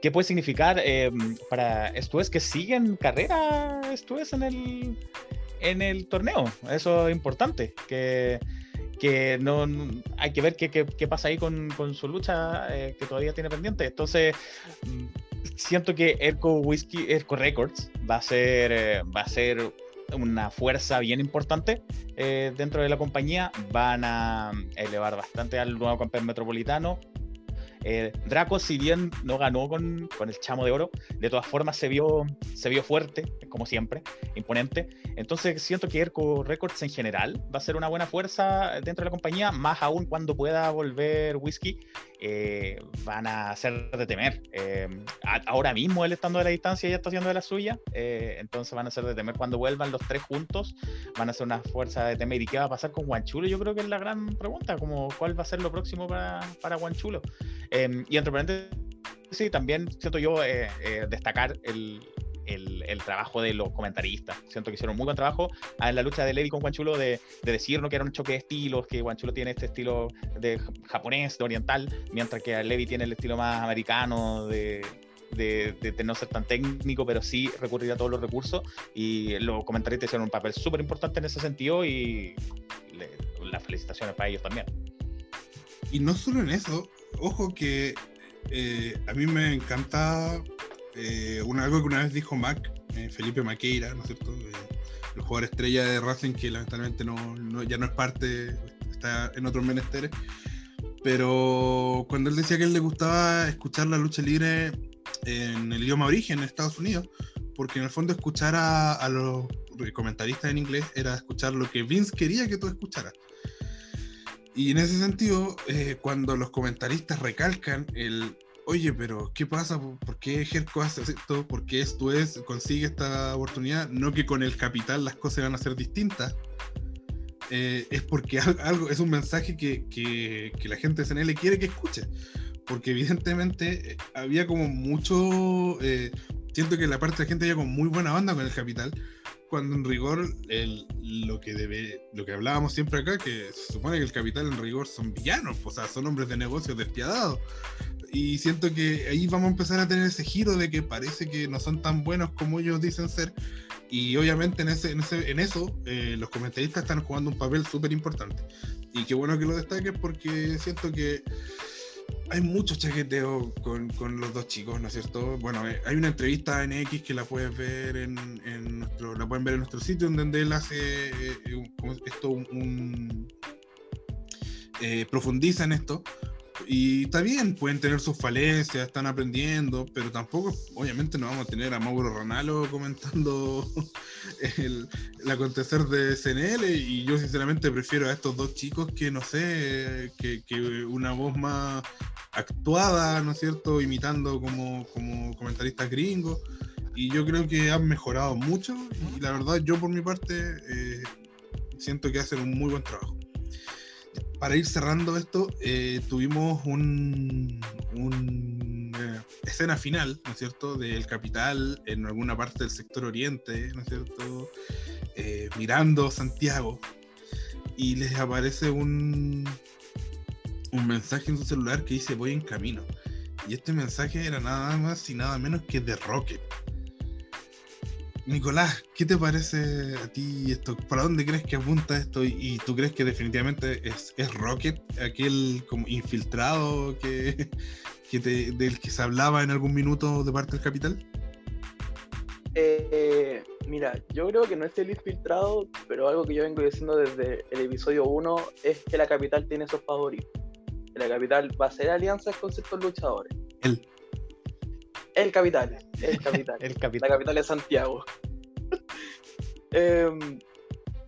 ¿Qué puede significar eh, para Estues que siguen carrera Estues en el, en el torneo? Eso es importante, que, que no, hay que ver qué, qué, pasa ahí con, con su lucha eh, que todavía tiene pendiente. Entonces, mm, siento que Erco Whiskey, Erco Records va a ser, eh, va a ser una fuerza bien importante dentro de la compañía. Van a elevar bastante al nuevo campeón metropolitano. Eh, Draco, si bien no ganó con, con, el chamo de oro, de todas formas se vio, se vio fuerte, como siempre, imponente. Entonces siento que Erco Records en general va a ser una buena fuerza dentro de la compañía, más aún cuando pueda volver Whisky, eh, van a ser de temer. Eh, ahora mismo él estando de la distancia ya está haciendo de la suya, entonces van a ser de temer cuando vuelvan los tres juntos, van a ser una fuerza de temer. ¿Y qué va a pasar con Guanchulo? Yo creo que es la gran pregunta, como cuál va a ser lo próximo para, para Guanchulo. Em, y entre paréntesis, sí, también siento yo eh, eh, destacar el, el, el, trabajo de los comentaristas. Siento que hicieron muy buen trabajo en la lucha de Levi con Guanchulo de, de decirnos que era un choque de estilos, que Guanchulo tiene este estilo de japonés, de oriental, mientras que Levi tiene el estilo más americano de, de, de, no ser tan técnico, pero sí recurrir a todos los recursos. Y los comentaristas hicieron un papel súper importante en ese sentido y las felicitaciones para ellos también. Y no solo en eso, ojo que eh, a mí me encanta eh, algo que una vez dijo Mac, eh, Felipe Maqueira, ¿no es cierto? el jugador estrella de Racing que lamentablemente no, ya no es parte, está en otros menesteres. Pero cuando él decía que él le gustaba escuchar la lucha libre en el idioma origen en Estados Unidos, porque en el fondo escuchar a, a los comentaristas en inglés era escuchar lo que Vince quería que tú escucharas. Y en ese sentido, eh, cuando los comentaristas recalcan el, oye, pero ¿qué pasa? ¿Por qué Jerko hace esto? ¿Por qué esto es, consigue esta oportunidad? No que con el capital las cosas van a ser distintas. Eh, es porque algo, es un mensaje que, que, que la gente de CNL quiere que escuche. Porque evidentemente eh, había como mucho, siento que la parte de la gente había como muy buena banda con el capital, cuando en rigor el, lo que debe, lo que hablábamos siempre acá, que se supone que el capital en rigor son villanos, o sea, son hombres de negocios despiadados. Y siento que ahí vamos a empezar a tener ese giro de que parece que no son tan buenos como ellos dicen ser. Y obviamente en, ese, en, ese, en eso eh, los comentaristas están jugando un papel súper importante. Y qué bueno que lo destaques porque siento que hay mucho chaqueteo con, con, los dos chicos, ¿no es cierto? Bueno, eh, hay una entrevista en X que la puedes ver en, en nuestro, la pueden ver en nuestro sitio, donde él hace eh, esto un, eh, profundiza en esto. Y está bien, pueden tener sus falencias, están aprendiendo, pero tampoco, obviamente, no vamos a tener a Mauro Ranalo comentando *laughs* el, acontecer de CNL. Y yo, sinceramente, prefiero a estos dos chicos que, no sé, que, una voz más actuada, ¿no es cierto?, imitando como, como comentaristas gringos. Y yo creo que han mejorado mucho. Y la verdad, yo por mi parte, eh, siento que hacen un muy buen trabajo para ir cerrando esto, eh, tuvimos un, eh, escena final, ¿no es cierto?, del capital en alguna parte del sector oriente, ¿no es cierto?, eh, mirando Santiago y les aparece un, un mensaje en su celular que dice voy en camino. Y este mensaje era nada más y nada menos que de Rocket. Nicolás, ¿qué te parece a ti esto? ¿Para dónde crees que apunta esto? ¿Y, tú crees que definitivamente es, Rocket, aquel como infiltrado que, del que se hablaba en algún minuto de parte del capital? Eh, mira, yo creo que no es el infiltrado, pero algo que yo vengo diciendo desde el episodio 1 es que la capital tiene sus favoritos. Que la capital va a hacer alianzas con ciertos luchadores. Él. El capital, el *laughs* capital. el capital. La capital es Santiago. *laughs* Em,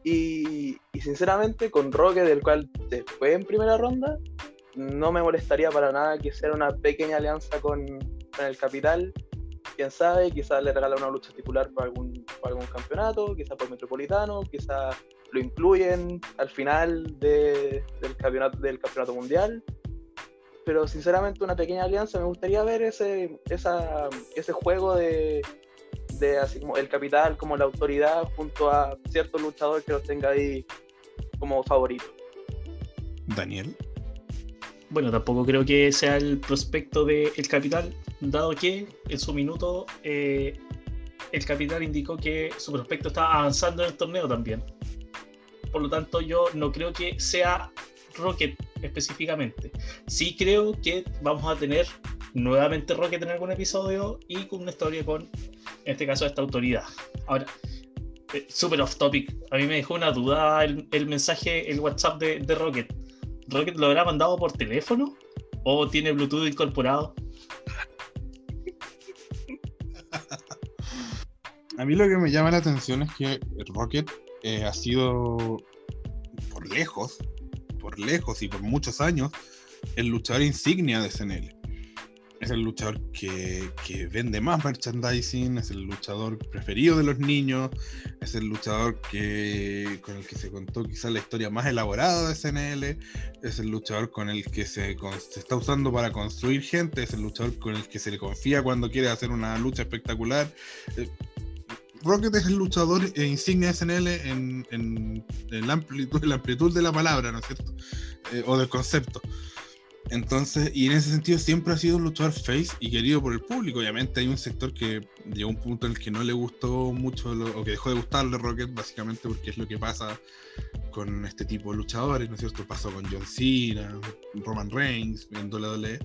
y, sinceramente, con Roque, del cual después en primera ronda, no me molestaría para nada que sea una pequeña alianza con, el capital. Quién sabe, quizás le regala una lucha titular para algún, algún campeonato, quizás por Metropolitano, quizás lo incluyen al final del, campeonato, del campeonato mundial pero sinceramente una pequeña alianza, me gustaría ver ese, esa, ese juego de, de así como el capital, como la autoridad, junto a ciertos luchadores que los tenga ahí como favorito. Daniel. Bueno, tampoco creo que sea el prospecto del el capital, dado que en su minuto eh, el capital indicó que su prospecto estaba avanzando en el torneo también. Por lo tanto, yo no creo que sea Rocket específicamente. Sí creo que vamos a tener nuevamente Rocket en algún episodio y con una historia con, en este caso, esta autoridad. Ahora, eh, super off topic. A mí me dejó una duda el, mensaje, el WhatsApp de, Rocket. ¿Rocket lo habrá mandado por teléfono? ¿O tiene Bluetooth incorporado? A mí lo que me llama la atención es que Rocket eh, ha sido por lejos por lejos y por muchos años el luchador insignia de SNL. Es el luchador que, vende más merchandising, es el luchador preferido de los niños, es el luchador que, con el que se contó quizás la historia más elaborada de SNL, es el luchador con el que se, se está usando para construir gente, es el luchador con el que se le confía cuando quiere hacer una lucha espectacular. Eh, Rocket es el luchador insignia SNL en, en, la, amplitud, *laughs* la, amplitud, de la palabra, ¿no es cierto? Eh, o del concepto. Entonces, y en ese sentido siempre ha sido un luchador face y querido por el público. Obviamente hay un sector que llegó a un punto en el que no le gustó mucho o que dejó de gustarle Rocket, básicamente porque es lo que pasa con este tipo de luchadores, ¿no es cierto? Pasó con John Cena, Roman Reigns en WWE.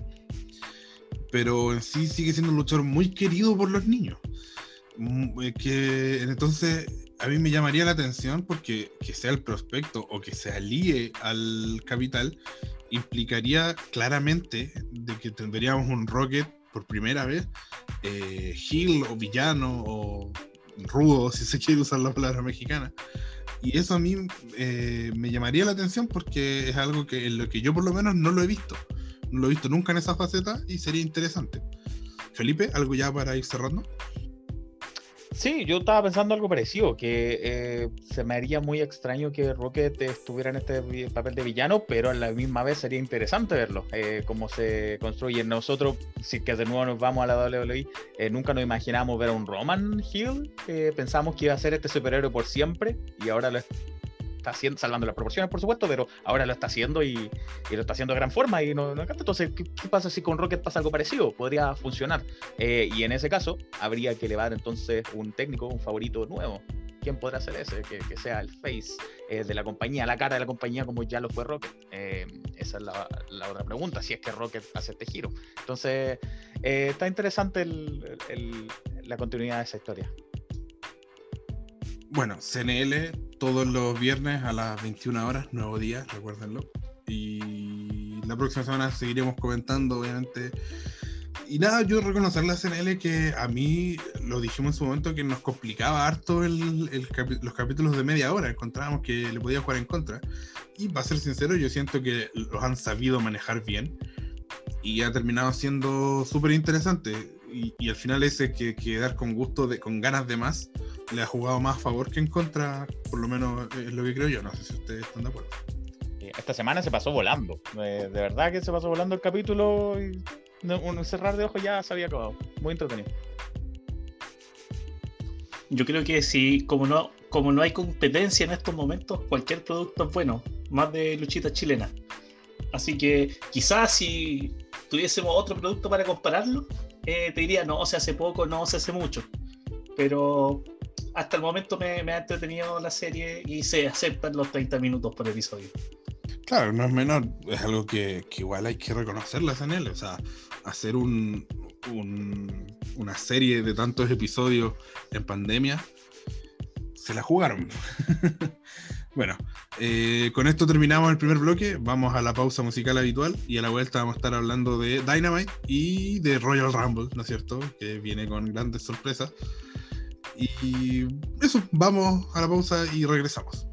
Pero en sí sigue siendo un luchador muy querido por los niños. Mm, eh, que entonces a mí me llamaría la atención porque que sea el prospecto o que se alíe al capital implicaría claramente de que tendríamos un Rocket por primera vez, eh, o villano o rudo, *laughs* si se quiere usar la palabra mexicana. Y eso a mí eh, me llamaría la atención porque es algo que en lo que yo por lo menos no lo he visto. No lo he visto nunca en esa faceta y sería interesante. Felipe, ¿algo ya para ir cerrando? Sí, yo estaba pensando algo parecido, que eh, se me haría muy extraño que Rocket estuviera en este papel de villano, pero a la misma vez sería interesante verlo, eh, cómo se construye. Nosotros, si que de nuevo nos vamos a la WWE, eh, nunca nos imaginamos ver a un Roman Hill, pensamos que iba a ser este superhéroe por siempre, y ahora lo está haciendo, salvando las proporciones, por supuesto, pero ahora lo está haciendo y, lo está haciendo de gran forma y no, encanta. Entonces, ¿qué, pasa si con Rocket pasa algo parecido? Podría funcionar. Eh, y en ese caso, habría que elevar entonces un técnico, un favorito nuevo. ¿Quién podrá ser ese? Que, sea el face eh, de la compañía, la cara de la compañía, como ya lo fue Rocket. Eh, esa es la, otra pregunta, si es que Rocket hace este giro. Entonces, está interesante la continuidad de esa historia. Bueno, CNL todos los viernes a las 21 horas, nuevo día, recuérdenlo. Y la próxima semana seguiremos comentando, obviamente. Y nada, yo reconocerle a CNL que a mí, lo dijimos en su momento, que nos complicaba harto los capítulos de media hora. Encontrábamos que le podía jugar en contra. Y para ser sincero, yo siento que los han sabido manejar bien. Y ha terminado siendo súper interesante. Y, al final ese que quedar con gusto, de, con ganas de más, le ha jugado más a favor que en contra, por lo menos es lo que creo yo. No sé si ustedes están de acuerdo. Esta semana se pasó volando. De, verdad que se pasó volando el capítulo y un cerrar de ojos ya se había acabado. Muy entretenido. Yo creo que si, como no, como no hay competencia en estos momentos, cualquier producto es bueno, más de luchita chilena. Así que quizás si tuviésemos otro producto para compararlo, eh, te diría, no, se hace poco, no se hace mucho. Pero hasta el momento me, ha entretenido la serie y se aceptan los 30 minutos por episodio. Claro, no es menor, es algo que, igual hay que reconocerlas en él, o sea, hacer un, una serie de tantos episodios en pandemia, se la jugaron. *laughs* bueno, eh, con esto terminamos el primer bloque, vamos a la pausa musical habitual y a la vuelta vamos a estar hablando de Dynamite y de Royal Rumble, ¿no es cierto? Que viene con grandes sorpresas. Y eso, vamos a la pausa y regresamos.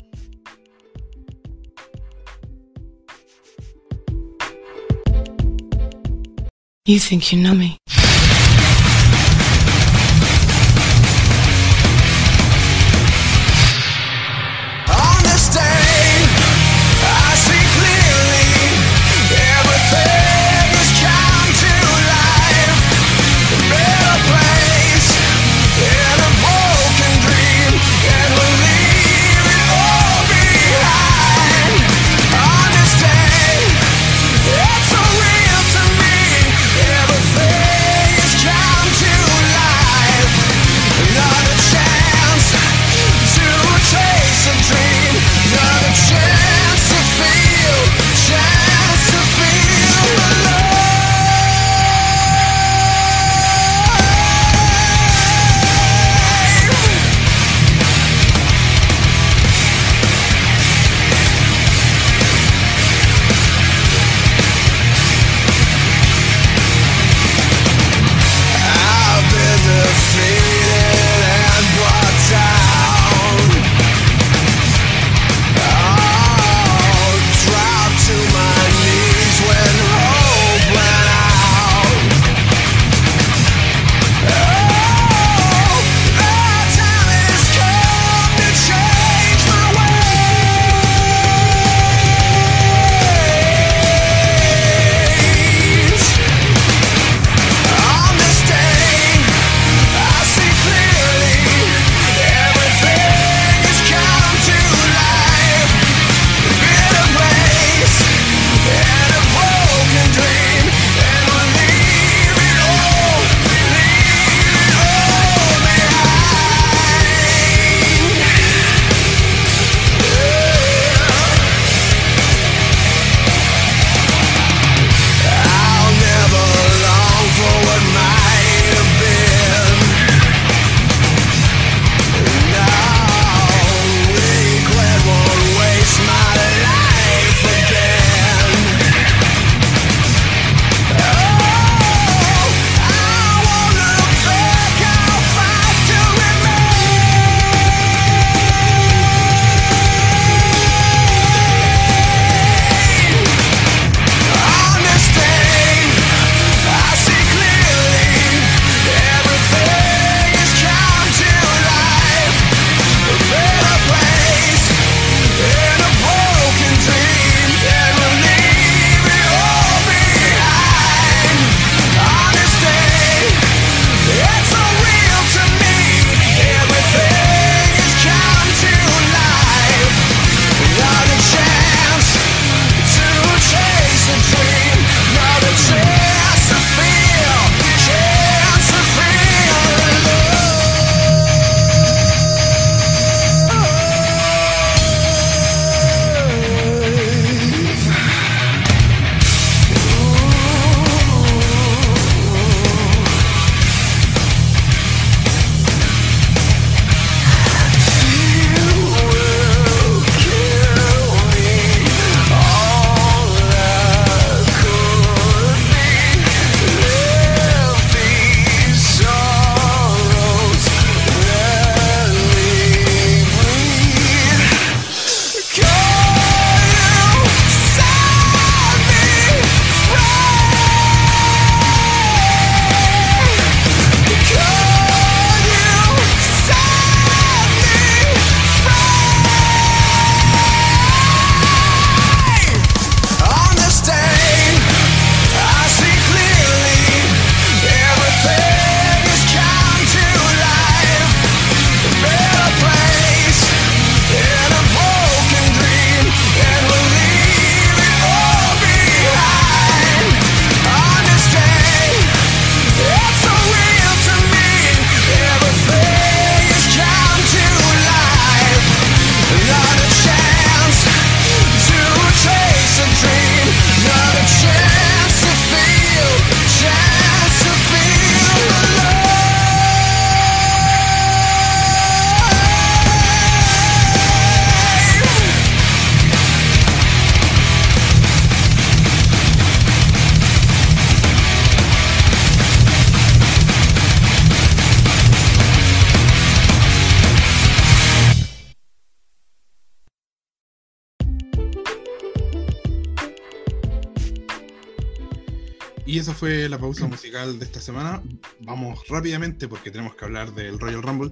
Pausa musical de esta semana. Vamos rápidamente porque tenemos que hablar del Royal Rumble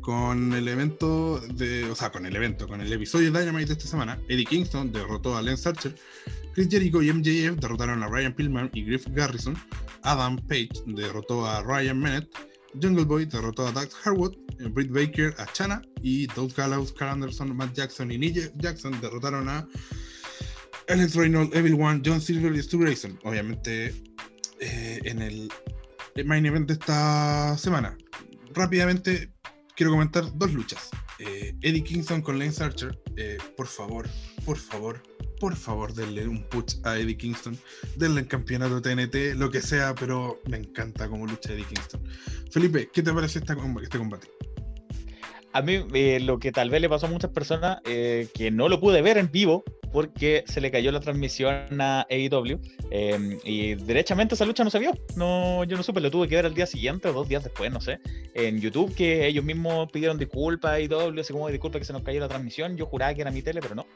con el evento de, o sea, con el evento, con el episodio de Dynamite de esta semana. Eddie Kingston derrotó a Lance Archer, Chris Jericho y MJF derrotaron a Ryan Pillman y Griff Garrison, Adam Page derrotó a Ryan Bennett, Jungle Boy derrotó a Doug Harwood, Britt Baker a Chana y Doug Gallows, Carl Anderson, Matt Jackson y Nia Jackson derrotaron a Alex Reynolds, Evil One, John Silver y Stu Grayson. Obviamente eh, en el, main event de esta semana. Rápidamente quiero comentar dos luchas. Eh, Eddie Kingston con Lance Archer. Eh, por favor, por favor, por favor, denle un push a Eddie Kingston. Denle el campeonato TNT, lo que sea, pero me encanta como lucha Eddie Kingston. Felipe, ¿qué te parece este combate? A mí lo que tal vez le pasó a muchas personas que no lo pude ver en vivo porque se le cayó la transmisión a AEW em, y derechamente esa lucha no se vio. No, yo no supe, lo tuve que ver al día siguiente o dos días después, no sé. En YouTube, que ellos mismos pidieron disculpas a AEW, así como disculpa que se nos cayó la transmisión. Yo juraba que era mi tele, pero no.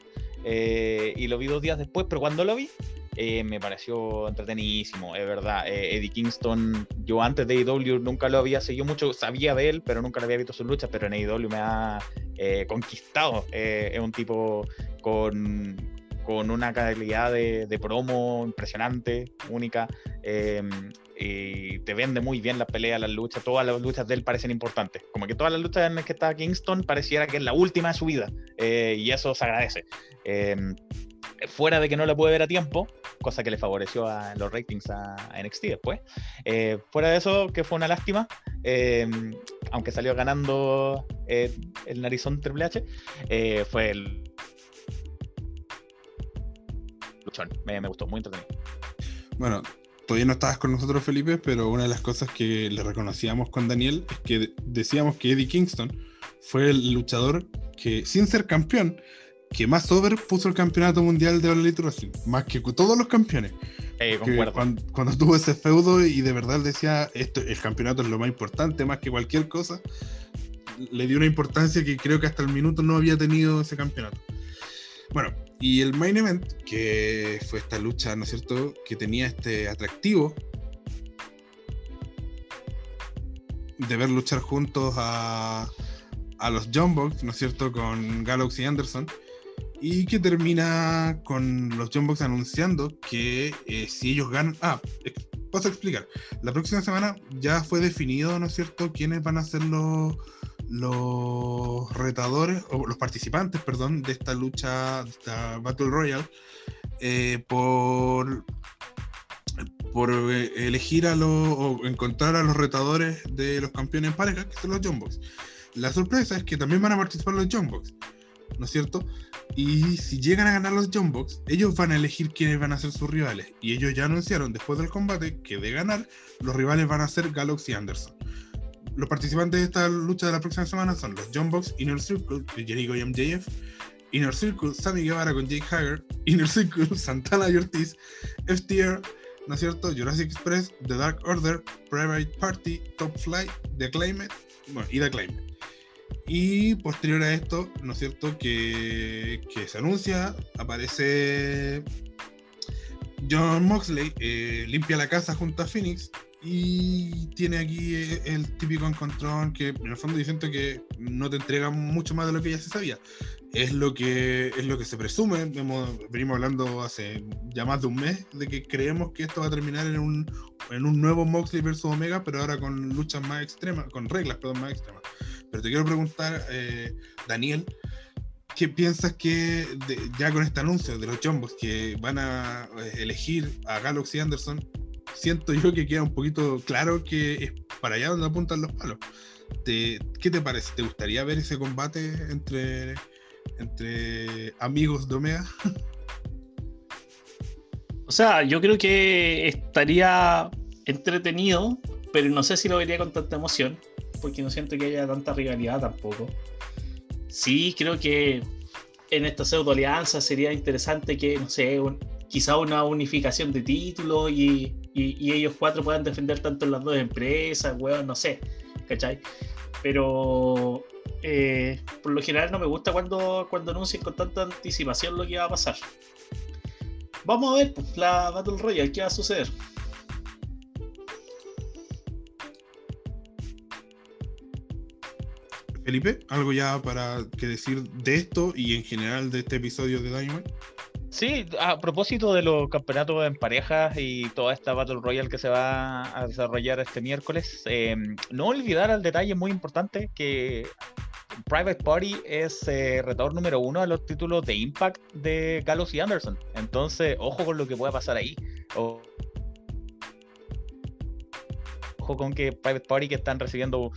Eh, y lo vi dos días después, pero cuando lo vi, eh, me pareció entretenidísimo, es verdad. Eh, Eddie Kingston, yo antes de AEW nunca lo había seguido mucho, sabía de él, pero nunca le había visto sus luchas, pero en AEW me ha conquistado. es un tipo con, con una calidad de, de promo impresionante, única. Y te vende muy bien la pelea, las luchas, todas las luchas de él parecen importantes. Como que todas las luchas en las que está Kingston pareciera que es la última de su vida. Eh, y eso se agradece. Em, fuera de que no la puede ver a tiempo, cosa que le favoreció a los ratings a, NXT después. Eh, fuera de eso, que fue una lástima, em, aunque salió ganando eh, el narizón Triple H, fue el me, gustó, muy entretenido. Bueno, todavía no estabas con nosotros, Felipe, pero una de las cosas que le reconocíamos con Daniel es que decíamos que Eddie Kingston fue el luchador que, sin ser campeón, que más over puso el campeonato mundial de All Elite Wrestling, más que todos los campeones. Eh, cuando, cuando, tuvo ese feudo y de verdad decía, esto, el campeonato es lo más importante, más que cualquier cosa, le dio una importancia que creo que hasta el minuto no había tenido ese campeonato. Bueno, y el main event, que fue esta lucha, ¿no es cierto?, que tenía este atractivo de ver luchar juntos a, a los John Box, ¿no es cierto?, con Gallows y Anderson, y que termina con los John Box anunciando que eh, si ellos ganan. Ah, paso a explicar. La próxima semana ya fue definido, ¿no es cierto?, quiénes van a ser los los retadores, o los participantes, perdón, de esta lucha, de esta Battle Royale, eh, por, por eh, elegir a los, o encontrar a los retadores de los campeones en pareja, que son los John La sorpresa es que también van a participar los John ¿no es cierto? Y si llegan a ganar los John ellos van a elegir quiénes van a ser sus rivales. Y ellos ya anunciaron después del combate que de ganar, los rivales van a ser Galaxy Anderson los participantes de esta lucha de la próxima semana son los John Box, Inner Circle, de Jericho y MJF, Inner Circle, Sammy Guevara con Jake Hager, *laughs* Inner Circle, Santana y Ortiz, FTR, ¿no es cierto? Jurassic Express, The Dark Order, Private Party, Top Flight, The Climate, bueno, y The Climate. Y posterior a esto, ¿no es cierto? Que, se anuncia, aparece John Moxley, eh, limpia la casa junto a Phoenix, y tiene aquí eh, el típico encontrón que en el fondo dicen que no te entrega mucho más de lo que ya se sabía. Es lo que, es lo que se presume, venimos hablando hace ya más de un mes de que creemos que esto va a terminar en un, en un nuevo Moxley versus Omega, pero ahora con luchas más extremas, con reglas perdón, más extremas. Pero te quiero preguntar, eh, Daniel, ¿qué piensas que ya con este anuncio de los Jumbos que van a eh, elegir a Galaxy Anderson, siento yo que queda un poquito claro que es para allá donde apuntan los palos. ¿Qué te parece? ¿Te gustaría ver ese combate entre, entre amigos de Omega? *laughs* O sea, yo creo que estaría entretenido, pero no sé si lo vería con tanta emoción, porque no siento que haya tanta rivalidad tampoco. Sí, creo que en esta pseudo alianza sería interesante que, no sé, quizá una unificación de títulos y y, ellos cuatro puedan defender tanto las dos empresas, weón, no sé, ¿cachai? Pero eh, por lo general no me gusta cuando, cuando anuncian con tanta anticipación lo que va a pasar. Vamos a ver pues, la Battle Royale, ¿qué va a suceder? Felipe, ¿algo ya para que decir de esto y en general de este episodio de Dynamite? Sí, a propósito de los campeonatos en parejas y toda esta Battle Royale que se va a desarrollar este miércoles, eh, no olvidar al detalle muy importante que Private Party es eh, retador número uno a los títulos de Impact de Gallows y Anderson. Entonces, ojo con lo que pueda pasar ahí. Ojo con que Private Party que están recibiendo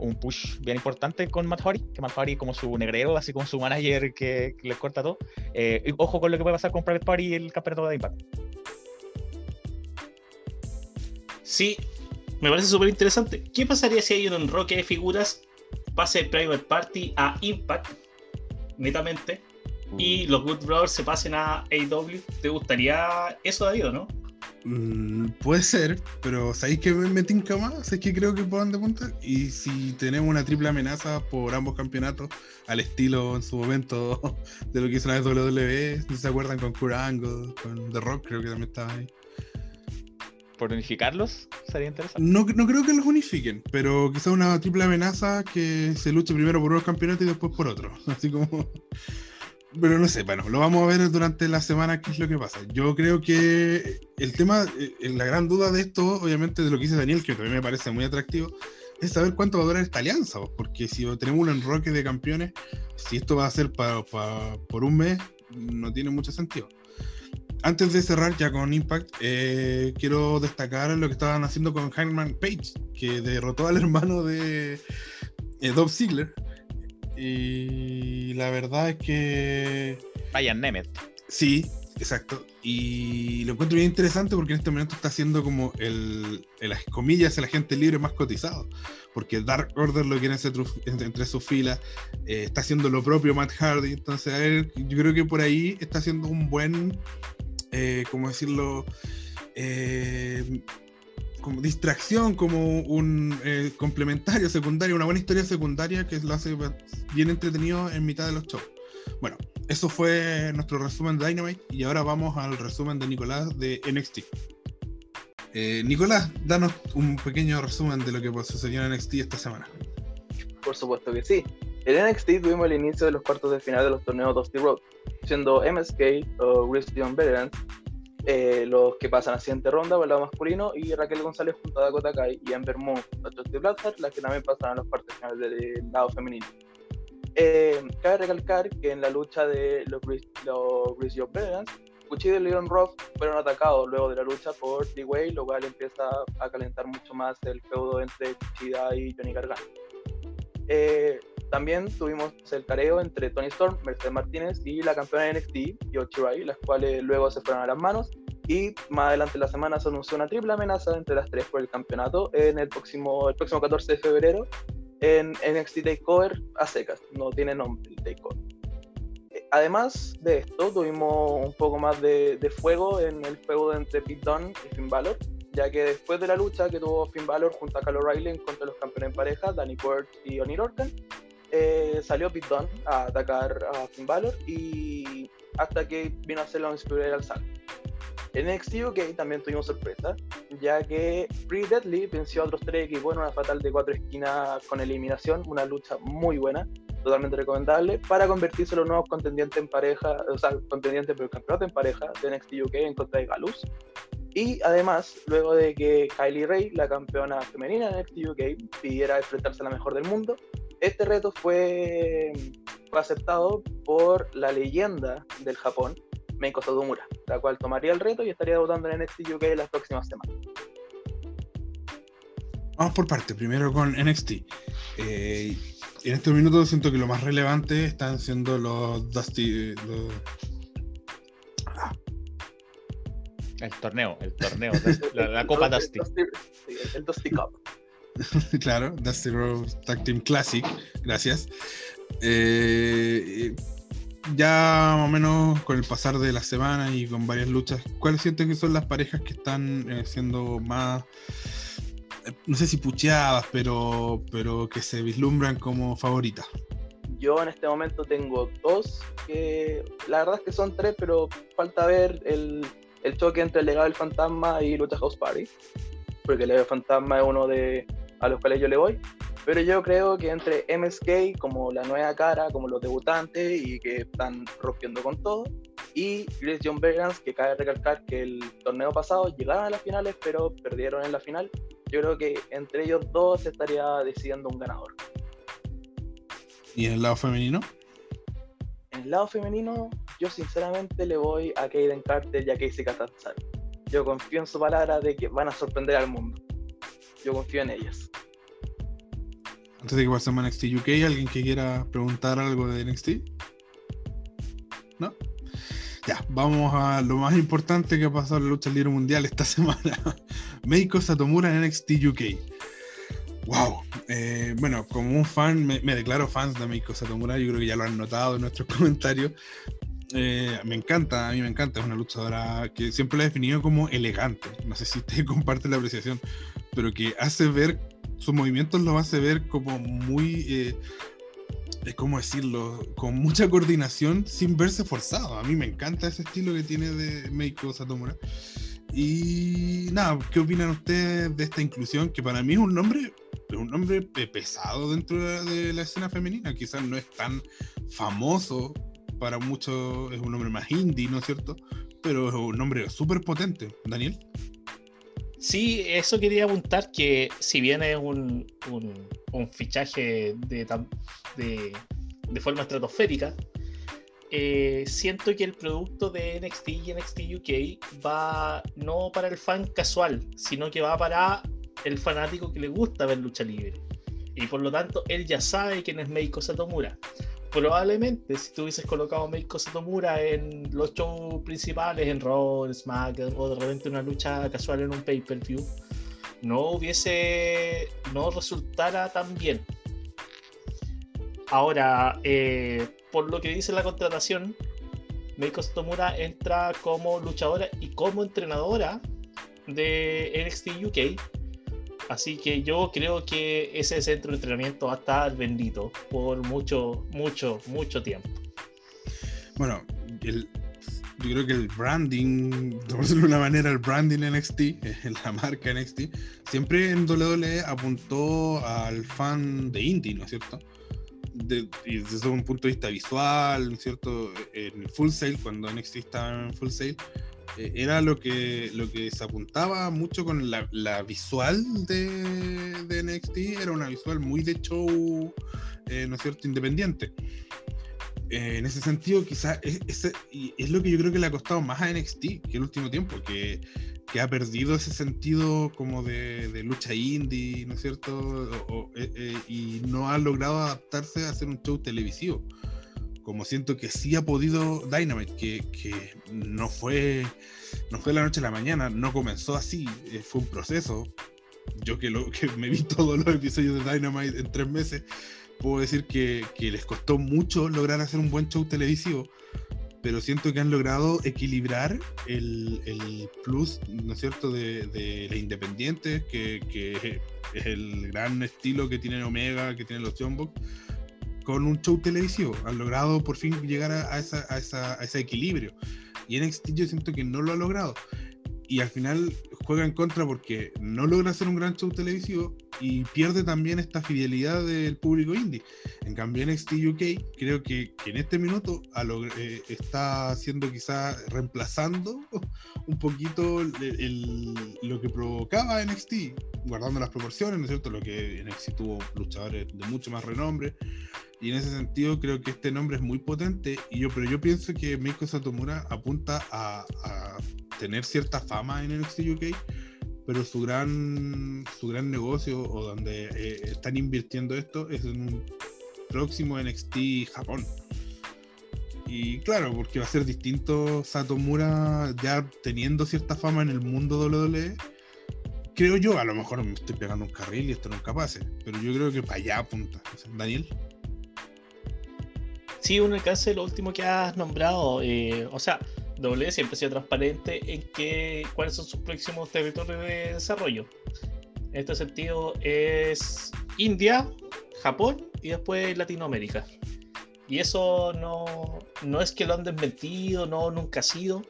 un push bien importante con Matt Hardy, que Matt Hardy como su negrero, así como su manager que, que les corta todo. Eh, ojo con lo que puede pasar con Private Party y el campeonato de Impact. Sí, me parece súper interesante. ¿Qué pasaría si hay un enroque de figuras, pase Private Party a Impact, netamente, y los Good Brothers se pasen a AW? ¿Te gustaría eso, David, no? Mm, puede ser, pero ¿sabéis que me, me tinca más? ¿Sabéis que creo que puedan de punta? Y si tenemos una triple amenaza por ambos campeonatos, al estilo en su momento *laughs* de lo que hizo la WWE, si se acuerdan con Kurt Angle, con The Rock, creo que también estaba ahí. Por unificarlos, sería interesante. No, no creo que los unifiquen, pero quizá una triple amenaza que se luche primero por unos campeonatos y después por otros. *laughs* Así como. Pero no sé, bueno, lo vamos a ver durante la semana qué es lo que pasa. Yo creo que el tema, eh, la gran duda de esto, obviamente de lo que dice Daniel, que también me parece muy atractivo, es saber cuánto va a durar esta alianza, porque si tenemos un enroque de campeones, si esto va a ser pa- pa- por un mes, no tiene mucho sentido. Antes de cerrar ya con Impact, eh, quiero destacar lo que estaban haciendo con Hangman Page, que derrotó al hermano de eh, Dolph Ziggler. Y la verdad es que Vayan Nemeth. Sí, exacto. Y lo encuentro bien interesante porque en este momento está siendo como el, en las comillas, el agente libre más cotizado. Porque Dark Order lo quiere entre, entre, entre sus filas. eh, está haciendo lo propio Matt Hardy. Entonces, a ver, yo creo que por ahí está haciendo un buen, eh, ¿cómo decirlo? Eh, como distracción, como un eh, complementario, secundario, una buena historia secundaria que lo hace bien entretenido en mitad de los shows. Bueno, eso fue nuestro resumen de Dynamite y ahora vamos al resumen de Nicolás de NXT. Eh, Nicolás, danos un pequeño resumen de lo que sucedió en NXT esta semana. Por supuesto que sí. En NXT tuvimos el inicio de los cuartos de final de los torneos Dusty Road, siendo MSK o Christian Veterans eh, los que pasan a la siguiente ronda por el lado masculino y Raquel González junto a Dakota Kai y Amber Moon Trusty Blackheart, las que también pasan a los cuartos finales del lado femenino. Eh, cabe recalcar que en la lucha de los, los Christian Veterans, Cuchillo y Leon Ruff fueron atacados luego de la lucha por D-Way, lo cual empieza a calentar mucho más el feudo entre Kuchida y Johnny Gargano. Eh, también tuvimos el careo entre Tony Storm, Mercedes Martínez y la campeona de NXT, Yoshi Rai, las cuales luego se fueron a las manos. Y más adelante en la semana se anunció una triple amenaza entre las tres por el campeonato en el próximo, el próximo 14 de febrero en NXT Takeover a secas. No tiene nombre el Takeover. Además de esto, tuvimos un poco más de, de fuego en el juego entre Pete Dunne y Finn Balor, ya que después de la lucha que tuvo Finn Balor junto a Kyle O'Reilly contra los campeones en pareja, Danny Burch y Oni Lorcan, eh, salió Dunne a atacar a Finn Balor y hasta que vino a hacer la Inspired al salto. En NXT UK también tuvimos sorpresa, ya que Free Deadly venció a otros tres equipos en una fatal de cuatro esquinas con eliminación, una lucha muy buena, totalmente recomendable, para convertirse en los nuevos contendientes en pareja, o sea, contendientes por el campeonato en pareja de NXT UK en contra de Galus. Y además, luego de que Kylie Ray, la campeona femenina de NXT UK, pidiera enfrentarse a la mejor del mundo, este reto fue, fue aceptado por la leyenda del Japón, Meiko Satomura, la cual tomaría el reto y estaría debutando en NXT UK las próximas semanas. Vamos por parte, primero con NXT. Eh, en estos minutos siento que lo más relevante están siendo los Dusty. Los... Ah. El torneo, el torneo, *laughs* la, la Copa Dusty. El Dusty Cup. *laughs* claro, Dusty Rose Tag Team Classic, gracias. Eh, ya más o menos con el pasar de la semana y con varias luchas, ¿cuáles sienten que son las parejas que están eh, siendo más, no sé si pucheadas, pero, pero que se vislumbran como favoritas? Yo en este momento tengo dos, que la verdad es que son tres, pero falta ver el, el choque entre el legado del fantasma y Lucha House Party, porque el legado del fantasma es uno de a los cuales yo le voy. Pero yo creo que entre MSK como la nueva cara, como los debutantes y que están rompiendo con todo, y Chris John Bergans, que cabe recalcar que el torneo pasado llegaron a las finales, pero perdieron en la final. Yo creo que entre ellos dos se estaría decidiendo un ganador. ¿Y en el lado femenino? En el lado femenino, yo sinceramente le voy a Kaden Carter y a Casey Catanzaro. Yo confío en su palabra de que van a sorprender al mundo. Yo confío en ellas. Antes de que pasemos a NXT UK, ¿alguien que quiera preguntar algo de NXT? ¿No? Ya, vamos a lo más importante que ha pasado en la lucha libre mundial esta *laughs* semana. Meiko Satomura en NXT UK. Wow. Eh, bueno, como un fan, me, declaro fan de Meiko Satomura. Yo creo que ya lo han notado en nuestros *laughs* comentarios. Eh, me encanta, a mí me encanta. Es una luchadora que siempre la he definido como elegante. No sé si usted *laughs* comparte la apreciación, pero que hace ver sus movimientos los hace ver como muy, eh, ¿cómo decirlo? Con mucha coordinación sin verse forzado. A mí me encanta ese estilo que tiene de Meiko Satomura. Y nada, ¿qué opinan ustedes de esta inclusión? Que para mí es un nombre, un nombre pesado dentro de la escena femenina. Quizás no es tan famoso para muchos, es un nombre más indie, ¿no es cierto? Pero es un nombre súper potente. Daniel. Sí, eso quería apuntar que si bien es un, fichaje de, de, forma estratosférica, eh, siento que el producto de NXT y NXT UK va no para el fan casual, sino que va para el fanático que le gusta ver lucha libre. Y por lo tanto, él ya sabe quién es Meiko Satomura probablemente si tú hubieses colocado a Meiko Satomura en los shows principales, en Raw, en SmackDown, o de repente una lucha casual en un pay-per-view, no hubiese, no resultara tan bien. Ahora, eh, por lo que dice la contratación, Meiko Satomura entra como luchadora y como entrenadora de NXT UK Así que yo creo que ese centro de entrenamiento va a estar bendito por mucho, mucho, mucho tiempo. Bueno, yo creo que el branding, *laughs* por decirlo de una manera, el branding NXT, *laughs* la marca NXT, siempre en WWE apuntó al fan de indie, ¿no es cierto? desde un punto de vista visual, ¿no es cierto? En Full Sail, cuando NXT estaba en Full Sail, eh, era lo que, lo que se apuntaba mucho con la, visual de, de, NXT, era una visual muy de show, eh, ¿no es cierto?, independiente. Eh, en ese sentido, quizás es, es, lo que yo creo que le ha costado más a NXT que el último tiempo, que, que ha perdido ese sentido como de, de lucha indie, ¿no es cierto? y no ha logrado adaptarse a hacer un show televisivo como siento que sí ha podido Dynamite, que, que no, fue, no fue la noche a la mañana, no comenzó así, eh, fue un proceso. Yo que, lo, que me vi *laughs* todos los episodios de Dynamite en tres meses, puedo decir que, que les costó mucho lograr hacer un buen show televisivo, pero siento que han logrado equilibrar el, el plus, ¿no es cierto?, de, de la independiente, que, que, es el gran estilo que tienen Omega, que tienen los John con un show televisivo. Han logrado por fin llegar a, a, a ese equilibrio. Y NXT yo siento que no lo ha logrado. Y al final juega en contra porque no logra hacer un gran show televisivo y pierde también esta fidelidad del público indie. En cambio, NXT UK creo que, en este minuto eh, está haciendo quizá reemplazando *laughs* un poquito lo que provocaba NXT, guardando las proporciones, ¿no es cierto? Lo que NXT tuvo luchadores de mucho más renombre, y en ese sentido creo que este nombre es muy potente. Y yo, pero yo pienso que Meiko Satomura apunta a, tener cierta fama en NXT UK, pero su gran, su gran negocio o donde eh, están invirtiendo esto es en un próximo NXT Japón. Y claro, porque va a ser distinto Satomura ya teniendo cierta fama en el mundo WWE. Creo yo, a lo mejor me estoy pegando un carril y esto nunca pase, pero yo creo que para allá apunta. Daniel. Sí, un alcance lo último que has nombrado. Eh, o sea, W siempre ha sido transparente en que, cuáles son sus próximos territorios de desarrollo. En este sentido es India, Japón y después Latinoamérica. Y eso no, no es que lo han desmentido, no, nunca ha sido,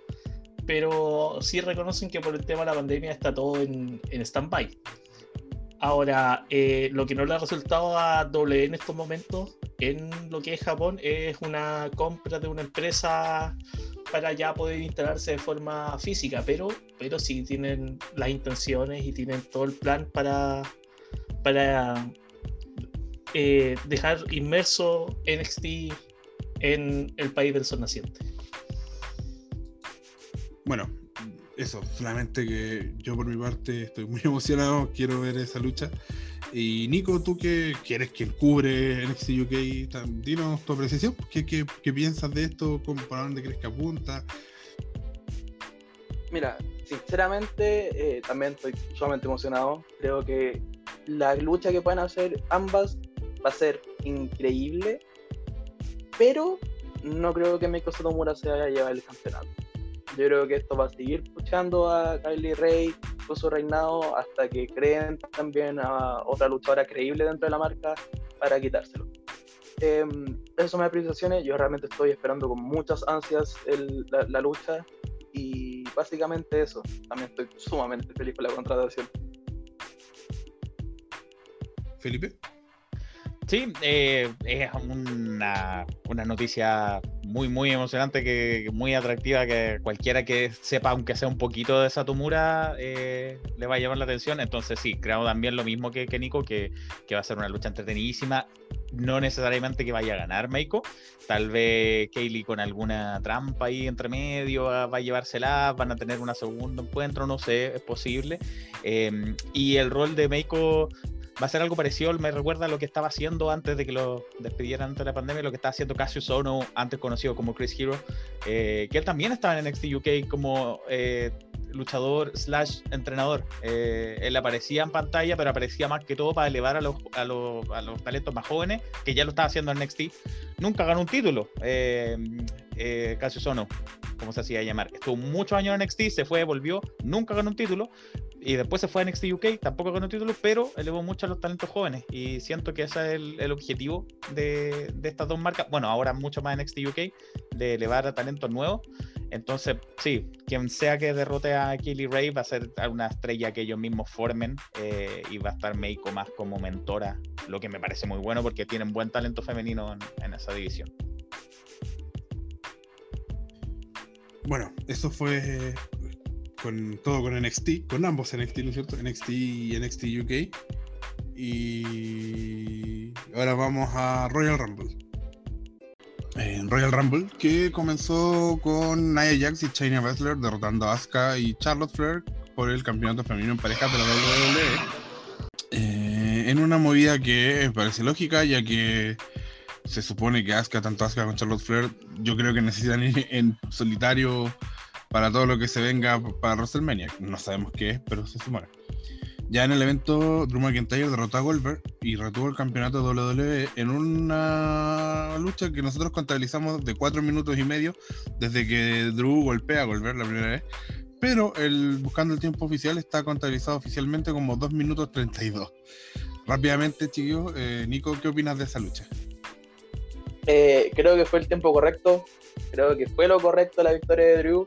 pero sí reconocen que por el tema de la pandemia está todo en, en stand-by. Ahora, eh, lo que no le ha resultado a W en estos momentos en lo que es Japón es una compra de una empresa para ya poder instalarse de forma física, pero, pero sí tienen las intenciones y tienen todo el plan para, para eh, dejar inmerso NXT en el país del sol naciente. Bueno, eso, solamente que yo por mi parte estoy muy *laughs* emocionado, quiero ver esa lucha. Y Nico, tú que, eres quien cubre NXT UK, dinos tu apreciación, ¿qué, qué, qué piensas de esto? ¿Para dónde crees que apunta? Mira, sinceramente eh, también estoy sumamente emocionado. Creo que la lucha que pueden hacer ambas va a ser increíble, pero no creo que Meiko Satomura se vaya a llevar el campeonato. Yo creo que esto va a seguir puchando a Kylie Ray su reinado hasta que creen también a otra luchadora creíble dentro de la marca para quitárselo. Eh, esas son mis apreciaciones. Yo realmente estoy esperando con muchas ansias la, lucha y básicamente eso. También estoy sumamente feliz con la contratación. Felipe. Sí, eh, es una, una, noticia muy, muy emocionante, que muy atractiva, que cualquiera que sepa, aunque sea un poquito de Satomura, eh, le va a llamar la atención. Entonces sí, creo también lo mismo que, que Nico, que, que, va a ser una lucha entretenidísima. No necesariamente que vaya a ganar Meiko, tal vez Kaylee con alguna trampa ahí entre medio va a llevársela, van a tener un segundo encuentro, no sé, es posible. Eh, y el rol de Meiko va a ser algo parecido, me recuerda a lo que estaba haciendo antes de que lo despidieran antes de la pandemia, lo que estaba haciendo Cassius Ono, antes conocido como Chris Hero, eh, que él también estaba en NXT UK como eh, luchador slash entrenador. Eh, él aparecía en pantalla, pero aparecía más que todo para elevar a los, a los, a los talentos más jóvenes, que ya lo estaba haciendo en NXT. Nunca ganó un título, Cassius Ono, como se hacía llamar. Estuvo muchos años en NXT, se fue, volvió, nunca ganó un título, y después se fue a NXT UK, tampoco ganó título, pero elevó mucho a los talentos jóvenes. Y siento que ese es el, objetivo de, estas dos marcas. Bueno, ahora mucho más NXT UK, de elevar a talentos nuevos. Entonces, sí, quien sea que derrote a Kelly Ray va a ser una estrella que ellos mismos formen eh, y va a estar Meiko más como mentora, lo que me parece muy bueno porque tienen buen talento femenino en esa división. Bueno, eso fue con todo con NXT, con ambos NXT, ¿no es cierto? NXT y NXT UK. Y ahora vamos a Royal Rumble. En Royal Rumble, que comenzó con Nia Jax y China Baszler derrotando a Asuka y Charlotte Flair por el campeonato femenino en parejas de la WWE. Eh, en una movida que parece lógica, ya que se supone que Asuka, tanto Asuka como Charlotte Flair, yo creo que necesitan ir en solitario para todo lo que se venga para WrestleMania. No sabemos qué es, pero se sumará. Ya en el evento, Drew McIntyre derrotó a Goldberg y retuvo el campeonato WWE en una lucha que nosotros contabilizamos de 4 minutos y medio desde que Drew golpea a Goldberg la primera vez. Pero el, buscando el tiempo oficial está contabilizado oficialmente como 2 minutos 32. Rápidamente, chicos, eh, Nico, ¿qué opinas de esa lucha? Eh, creo que fue el tiempo correcto. Creo que fue lo correcto la victoria de Drew.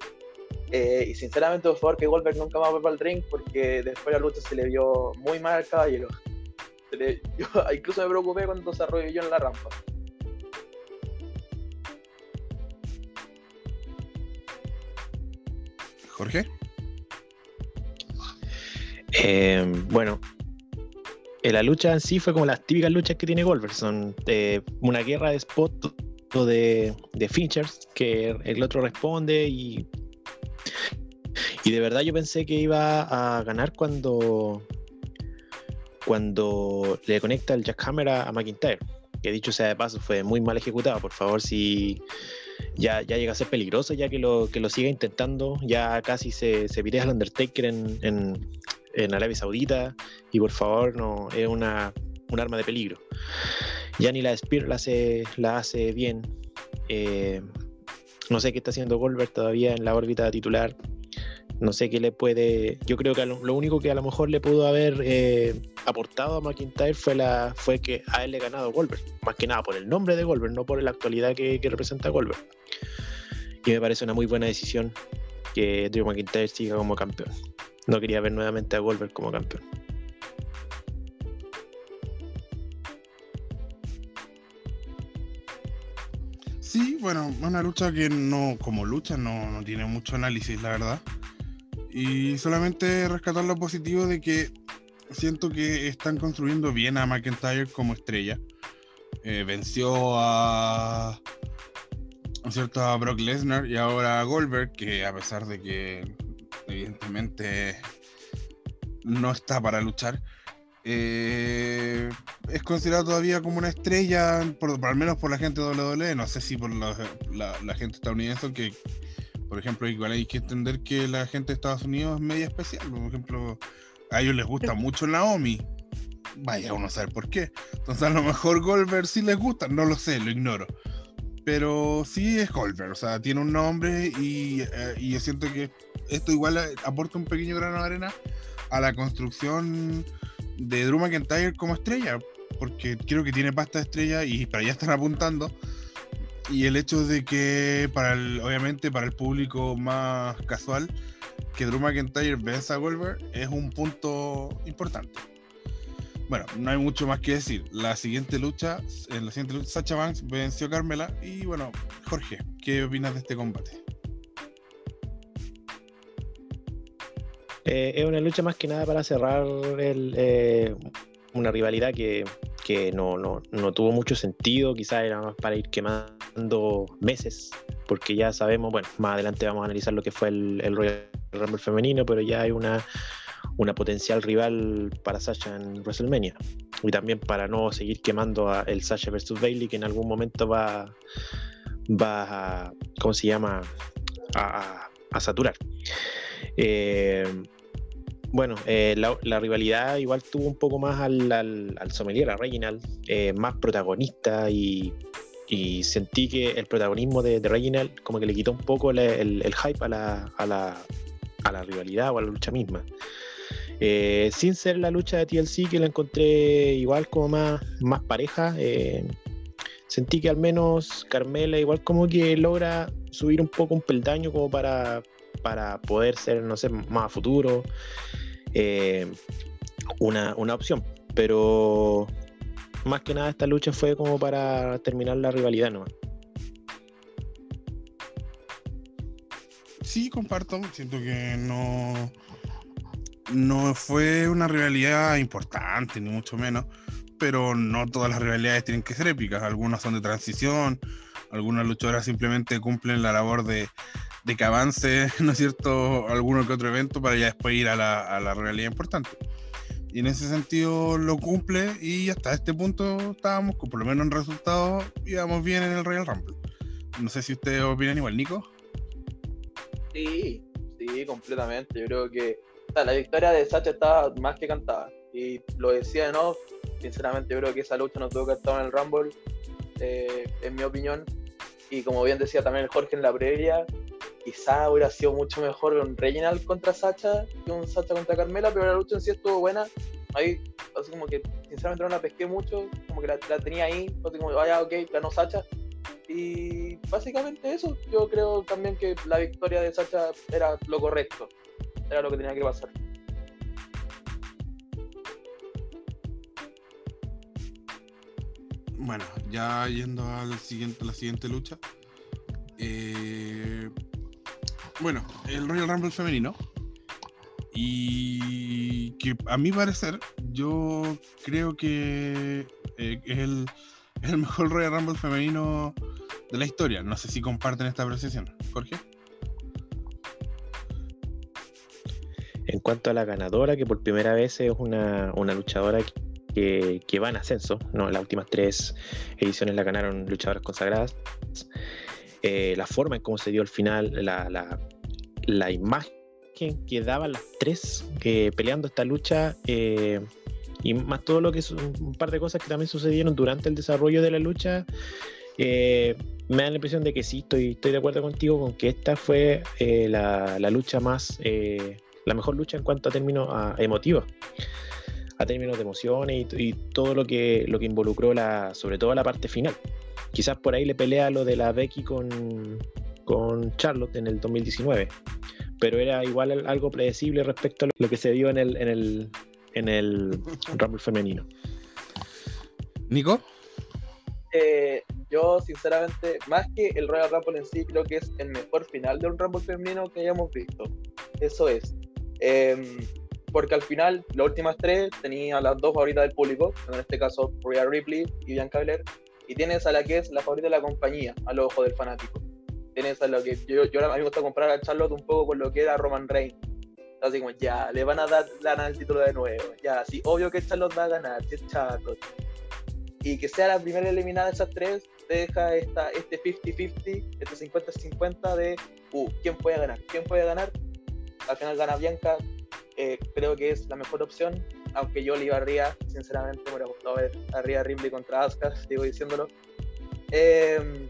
Eh, y sinceramente, por favor, que Goldberg nunca más vuelva al ring porque después la lucha se le vio muy mal al caballero. *laughs* yo incluso me preocupé cuando se arrodilló en la rampa. Jorge. Eh, bueno, la lucha en sí fue como las típicas luchas que tiene Goldberg. Son eh, una guerra de spot de, de features que el otro responde y y de verdad yo pensé que iba a ganar cuando, cuando le conecta el jackhammer a, McIntyre. Que dicho sea de paso, fue muy mal ejecutado. Por favor, si ya, ya llega a ser peligroso, ya que lo, que lo siga intentando, ya casi se, se al Undertaker en, en, en, Arabia Saudita. Y por favor, no es una, un arma de peligro. Ya ni la Spear la hace, la hace bien. Eh, no sé qué está haciendo Goldberg todavía en la órbita titular. No sé qué le puede. Yo creo que lo, único que a lo mejor le pudo haber eh, aportado a McIntyre fue, la, fue que a él le ganado Goldberg. Más que nada por el nombre de Goldberg, no por la actualidad que, representa Goldberg. Y me parece una muy buena decisión que Drew McIntyre siga como campeón. No quería ver nuevamente a Goldberg como campeón. Sí, bueno, una lucha que no, como lucha, no, no tiene mucho análisis, la verdad. Y solamente rescatar lo positivo de que siento que están construyendo bien a McIntyre como estrella. Eh, venció a, ¿no es cierto? a Brock Lesnar y ahora a Goldberg, que a pesar de que evidentemente no está para luchar, eh, es considerado todavía como una estrella, por, por- al menos por la gente de WWE, no sé si por la, la- la gente estadounidense, que por ejemplo igual hay que entender que la gente de Estados Unidos es media especial, por ejemplo a ellos les gusta mucho Naomi, vaya uno a saber por qué, entonces a lo mejor Goldberg sí les gusta, no lo sé, lo ignoro. Pero sí es Goldberg, o sea, tiene un nombre y, eh, y yo siento que esto igual eh, aporta un pequeño grano de arena a la construcción de Drew McIntyre como estrella, porque creo que tiene pasta de estrella y para allá están apuntando. Y el hecho de que, para el, obviamente, para el público más casual, que Drew McIntyre venza a Goldberg es un punto importante. Bueno, no hay mucho más que decir. La siguiente lucha, en la siguiente lucha, Sacha Banks venció a Carmela. Y bueno, Jorge, ¿qué opinas de este combate? Eh, es una lucha más que nada para cerrar el, eh, una rivalidad que, que no, no, no tuvo mucho sentido, quizás era más para ir quemando meses, porque ya sabemos, bueno, más adelante vamos a analizar lo que fue el, el Royal Rumble femenino, pero ya hay una, una potencial rival para Sasha en WrestleMania. Y también para no seguir quemando a el Sasha versus Bailey, que en algún momento va, va a, ¿cómo se llama? A, a- saturar. Eh, bueno, eh, la, rivalidad igual tuvo un poco más al, al, al sommelier, a Reginald, eh, más protagonista y, sentí que el protagonismo de, de Reginald como que le quitó un poco el, el hype a la, a, la, a la rivalidad o a la lucha misma. Eh, sin ser la lucha de TLC que la encontré igual como más, más pareja, eh, sentí que al menos Carmela igual como que logra subir un poco un peldaño como para, para poder ser, no sé, más a futuro eh, una, una opción. Pero más que nada esta lucha fue como para terminar la rivalidad nomás. Sí, comparto. Siento que no, no fue una rivalidad importante, ni mucho menos. Pero no todas las rivalidades tienen que ser épicas. Algunas son de transición, algunas luchadoras simplemente cumplen la labor de, de que avance, *laughs* ¿no es cierto?, alguno que otro evento para ya después ir a la, a la rivalidad importante. Y en ese sentido lo cumple y hasta este punto estábamos, con- por lo menos en resultados, íbamos bien en el Royal Rumble. No sé si ustedes opinan igual, Nico. Sí, sí, completamente. Yo creo que o sea, la victoria de Sacha estaba más que cantada. Y lo decía de nuevo, sinceramente yo creo que esa lucha no tuvo que estar en el Rumble, eh, en mi opinión. Y como bien decía también Jorge en la previa, quizá hubiera sido mucho mejor un Reginald contra Sacha que un Sacha contra Carmela, pero la lucha en sí estuvo buena. Ahí, así como que sinceramente no la pesqué mucho, como que la, tenía ahí, así como, vaya, ok, ganó Sacha. Y básicamente eso, yo creo también que la victoria de Sacha era lo correcto, era lo que tenía que pasar. Bueno, ya yendo al siguiente, a la siguiente lucha. Eh, bueno, el Royal Rumble femenino. Y que a mi parecer, yo creo que eh, es, el, mejor Royal Rumble femenino de la historia. No sé si comparten esta apreciación. Jorge. En cuanto a la ganadora, que por primera vez es una, una luchadora que, que va en ascenso, ¿no? las últimas tres ediciones la ganaron luchadoras consagradas. Eh, la forma en cómo se dio el final, la, la, imagen que daban las tres eh, peleando esta lucha, eh, y más todo lo que son un par de cosas que también sucedieron durante el desarrollo de la lucha, eh, me da la impresión de que sí, estoy, estoy de acuerdo contigo con que esta fue eh, la, la lucha más la mejor lucha en cuanto a términos a, emotivos, a términos de emociones y, y, todo lo que, lo que involucró la, sobre todo la parte final. Quizás por ahí le pelea lo de la Becky con, con Charlotte en el 2019, pero era igual algo predecible respecto a lo que se dio en el, en el, en el Rumble femenino. Nico. Eh, yo sinceramente, más que el Royal Rumble en sí, creo que es el mejor final de un Rumble femenino que hayamos visto. Eso es. Em, porque al final, las últimas tres tenía las dos favoritas del público, en este caso Rhea Ripley y Bianca Belair, y tienes a la que es la favorita de la compañía, a los ojos del fanático. Tienes a lo que yo, yo a mí me gusta comprar a Charlotte un poco con lo que era Roman Reigns. Así como, ya, le van a dar ganar el título de nuevo. Ya, sí, obvio que Charlotte va a ganar, si es Charlotte. Y que sea la primera eliminada de esas tres, deja esta, este 50-50, este 50-50 de, uh, ¿quién puede ganar? ¿Quién puede ganar? Al final gana Bianca, eh, creo que es la mejor opción, aunque yo le iba a Ria, sinceramente me hubiera gustado ver a Ria Ripley contra Asuka, *laughs* sigo diciéndolo. Em,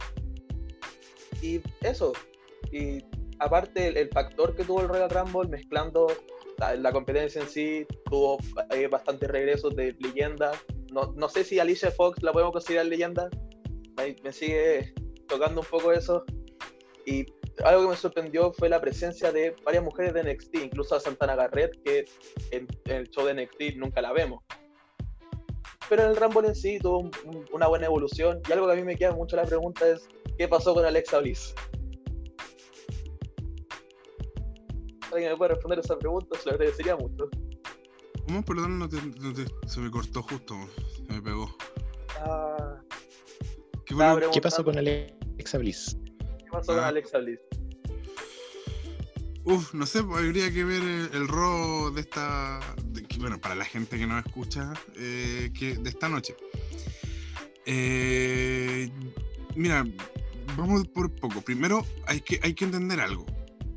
y eso, y aparte el, factor que tuvo el Royal Rumble mezclando la, competencia en sí, tuvo eh, bastantes regresos de leyenda. No, no, sé si Alicia Fox la podemos considerar leyenda, me, me sigue tocando un poco eso. Y algo que me sorprendió fue la presencia de varias mujeres de NXT, incluso a Santana Garrett, que en, el show de NXT nunca la vemos. Pero en el Rumble en sí tuvo una buena evolución y algo que a mí me queda mucho la pregunta es ¿qué pasó con Alexa Bliss? ¿Alguien me puede responder esa pregunta? Se lo agradecería mucho. ¿Cómo? Perdón, no te, se me cortó justo, se me pegó. Ah, ¿Qué, ¿Qué pasó con Alexa Bliss? Pasó con Alexa Bliss? Uf, no sé, pues, habría que ver el, rol de esta. bueno, para la gente que no escucha, eh, que, de esta noche. Eh, mira, vamos por poco. Primero, hay que, hay que entender algo.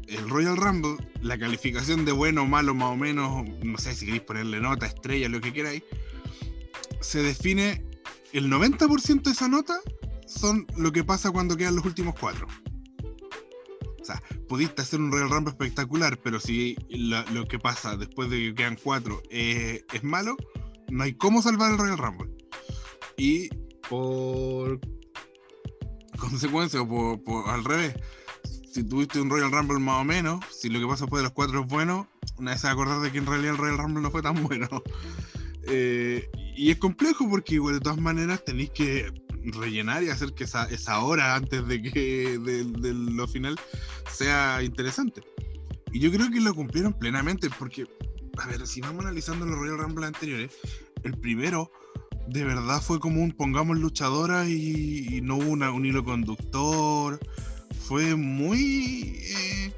El Royal Rumble, la calificación de bueno, malo, más o menos, no sé si queréis ponerle nota, estrella, lo que queráis, se define el 90% de esa nota son lo que pasa cuando quedan los últimos cuatro. O sea, pudiste hacer un Royal Rumble espectacular, pero si lo, que pasa después de que quedan cuatro es malo, no hay cómo salvar el Royal Rumble. Y por consecuencia, o por, al revés, si tuviste un Royal Rumble más o menos, si lo que pasa después de los cuatro es bueno, una vez acordar de que en realidad el Royal Rumble no fue tan *laughs* bueno. Eh, y es complejo porque igual de todas maneras tenéis que rellenar y hacer que esa, esa hora antes de que de, lo final sea interesante. Y yo creo que lo cumplieron plenamente porque, a ver, si vamos analizando los Royal Rumble anteriores, el primero de verdad fue como un pongamos luchadora y, no hubo una, un hilo conductor. Fue muy... Eh,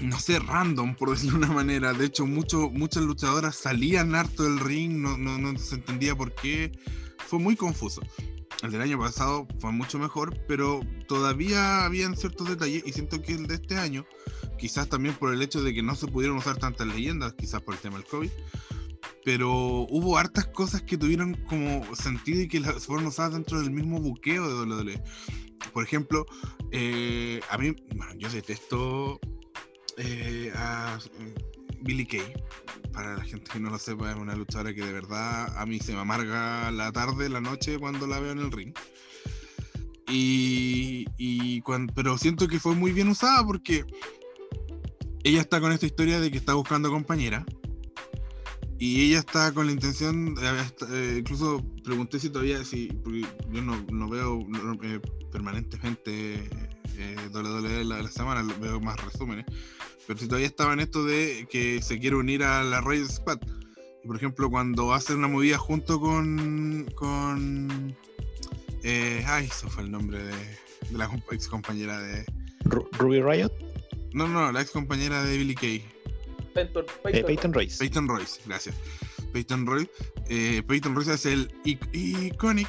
no sé, random, por decirlo de una manera. De hecho, mucho, muchas luchadoras salían harto del ring, no, no, no se entendía por qué fue muy confuso. El del año pasado fue mucho mejor, pero todavía habían ciertos detalles y siento que el de este año, quizás también por el hecho de que no se pudieron usar tantas leyendas, quizás por el tema del COVID, pero hubo hartas cosas que tuvieron como sentido y que fueron usadas dentro del mismo buqueo de WWE. Por ejemplo, eh, a mí, yo detesto eh, a Billy Kay para la gente que no lo sepa, es una luchadora que de verdad a mí se me amarga la tarde, la noche cuando la veo en el ring. Y, y pero siento que fue muy bien usada porque ella está con esta historia de que está buscando compañera. Y ella está con la intención, eh, incluso pregunté si todavía, si, porque yo no, veo eh, permanentemente eh, WWE la, la semana, veo más resúmenes pero si todavía estaba en esto de que se quiere unir a la Raid Squad. Y por ejemplo, cuando hacen una movida junto con. con eh, ay, eso fue el nombre de, la ex compañera de. Ruby Riot? No, no, la ex compañera de Billy Kay. Peyton, eh, Peyton, Royce. Peyton Royce, gracias. Peyton Royce. Eh, Peyton Royce es el iconic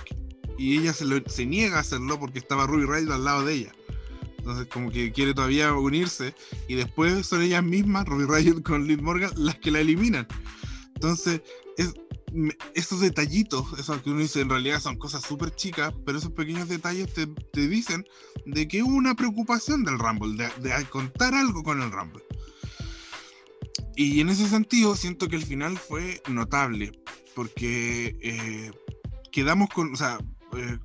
y ella se, se niega a hacerlo porque estaba Ruby Riot al lado de ella. Entonces, como que quiere todavía unirse. Y después son ellas mismas, Ruby Riot con Liv Morgan, las que la eliminan. Entonces, es, esos detallitos, eso que uno dice en realidad son cosas súper chicas, pero esos pequeños detalles te, te, dicen de que hubo una preocupación del Rumble, de, de, contar algo con el Rumble. Y en ese sentido, siento que el final fue notable, porque eh, quedamos con, eh,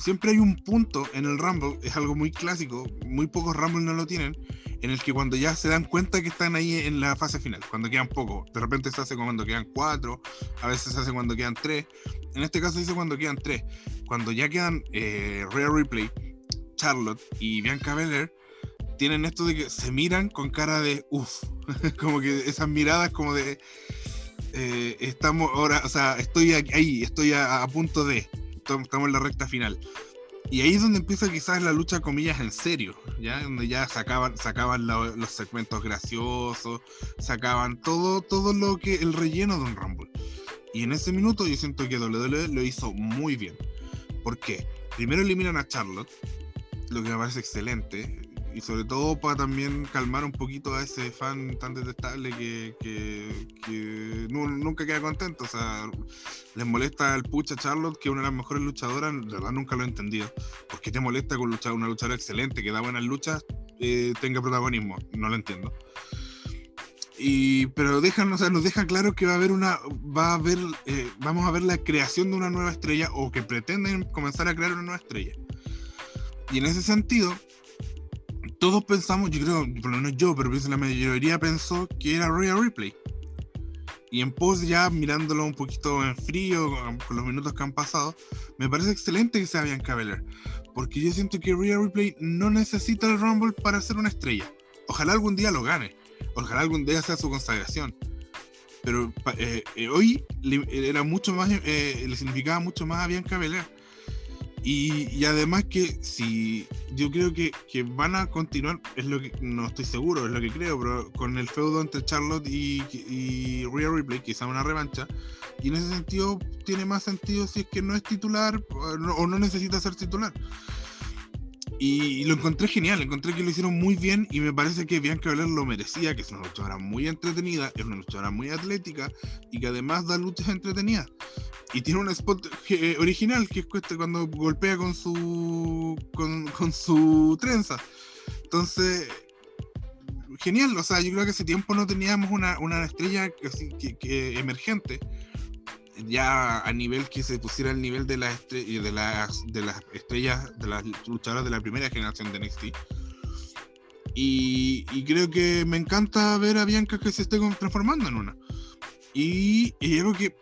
siempre hay un punto en el Rumble, es algo muy clásico, muy pocos Rumble no lo tienen, en el que cuando ya se dan cuenta que están ahí en la fase final, cuando quedan poco, de repente se hace cuando quedan cuatro, a veces se hace cuando quedan tres, en este caso se dice cuando quedan tres, cuando ya quedan eh, Rhea Ripley, Charlotte y Bianca Belair, tienen esto de que se miran con cara de uff, *laughs* como que esas miradas como de eh, estamos ahora, o sea, estoy ahí, estoy a punto de, estamos en la recta final. Y ahí es donde empieza quizás la lucha, comillas, en serio, ¿ya? Donde ya sacaban, sacaban los segmentos graciosos, sacaban todo, todo lo que, el relleno de un Rumble. Y en ese minuto yo siento que WWE lo hizo muy bien. ¿Por qué? Primero eliminan a Charlotte, lo que me parece excelente, y sobre todo para también calmar un poquito a ese fan tan detestable que, que, que nu- nunca queda contento. O sea, les molesta el pucha Charlotte, que es una de las mejores luchadoras, de verdad nunca lo he entendido. ¿Por qué te molesta con luchar, una luchadora excelente que da buenas luchas eh, tenga protagonismo? No lo entiendo. Y, pero dejan, o sea, nos deja claro que va a haber una, va a haber, eh, vamos a ver la creación de una nueva estrella o que pretenden comenzar a crear una nueva estrella. Y en ese sentido, todos pensamos, yo creo, por lo menos yo, pero pienso la mayoría pensó que era Rhea Ripley. Y en pos ya mirándolo un poquito en frío, con, los minutos que han pasado, me parece excelente que sea Bianca Belair. Porque yo siento que Rhea Ripley no necesita el Rumble para ser una estrella. Ojalá algún día lo gane. Ojalá algún día sea su consagración. Pero eh, eh, hoy le, era mucho más, eh, le significaba mucho más a Bianca Belair. Y, y además que si yo creo que, que van a continuar, es lo que no estoy seguro, es lo que creo, pero con el feudo entre Charlotte y, y Rhea Ripley, quizá una revancha, y en ese sentido tiene más sentido si es que no es titular o no, o no necesita ser titular. Y, lo encontré genial, encontré que lo hicieron muy bien y me parece que Bianca Belair lo merecía, que es una luchadora muy entretenida, es una luchadora muy atlética y que además da luchas entretenidas. Y tiene un spot eh, original que es cuando golpea con su con, su trenza. Entonces, genial. O sea, yo creo que hace tiempo no teníamos una, una estrella emergente. Ya a nivel que se pusiera al nivel de las de las de las estrellas, de las luchadoras de la primera generación de NXT. Y, y creo que me encanta ver a Bianca que se esté transformando en una. Y, y algo que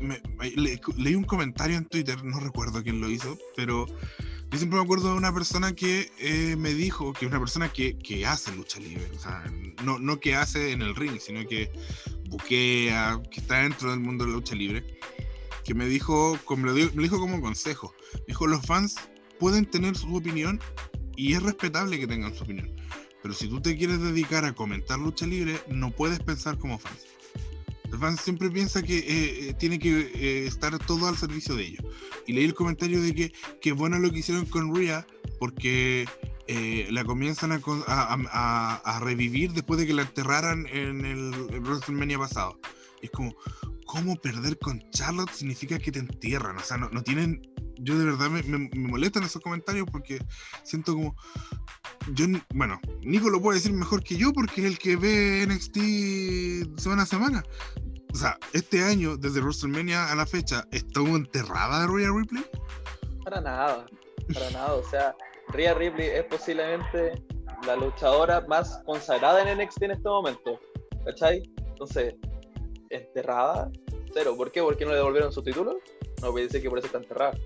me- le- leí un comentario en Twitter, no recuerdo quién lo hizo, pero yo siempre me acuerdo de una persona que eh, me dijo, que es una persona que, que hace lucha libre, o sea, no, no que hace en el ring, sino que buquea, que está dentro del mundo de la lucha libre, que me dijo, como, me dijo como consejo, me dijo, los fans pueden tener su opinión y es respetable que tengan su opinión, pero si tú te quieres dedicar a comentar lucha libre, no puedes pensar como fans. El fan siempre piensa que eh, eh, tiene que eh, estar todo al servicio de ellos. Y leí el comentario de que, que bueno lo que hicieron con Rhea, porque eh, la comienzan a, revivir después de que la enterraran en el, el WrestleMania pasado. Es como, ¿cómo perder con Charlotte significa que te entierran? O sea, no, no tienen. Yo de verdad me, me- me molestan esos comentarios porque siento como. Yo, bueno, Nico lo puede decir mejor que yo porque es el que ve NXT semana a semana. O sea, este año, desde WrestleMania a la fecha, ¿estuvo enterrada Rhea Ripley? Para nada, para nada. O sea, Rhea Ripley es posiblemente la luchadora más consagrada en NXT en este momento. ¿Cachai? Entonces, enterrada, cero. ¿Por qué? ¿Por qué no le devolvieron su título? No puede decir que por eso está enterrada.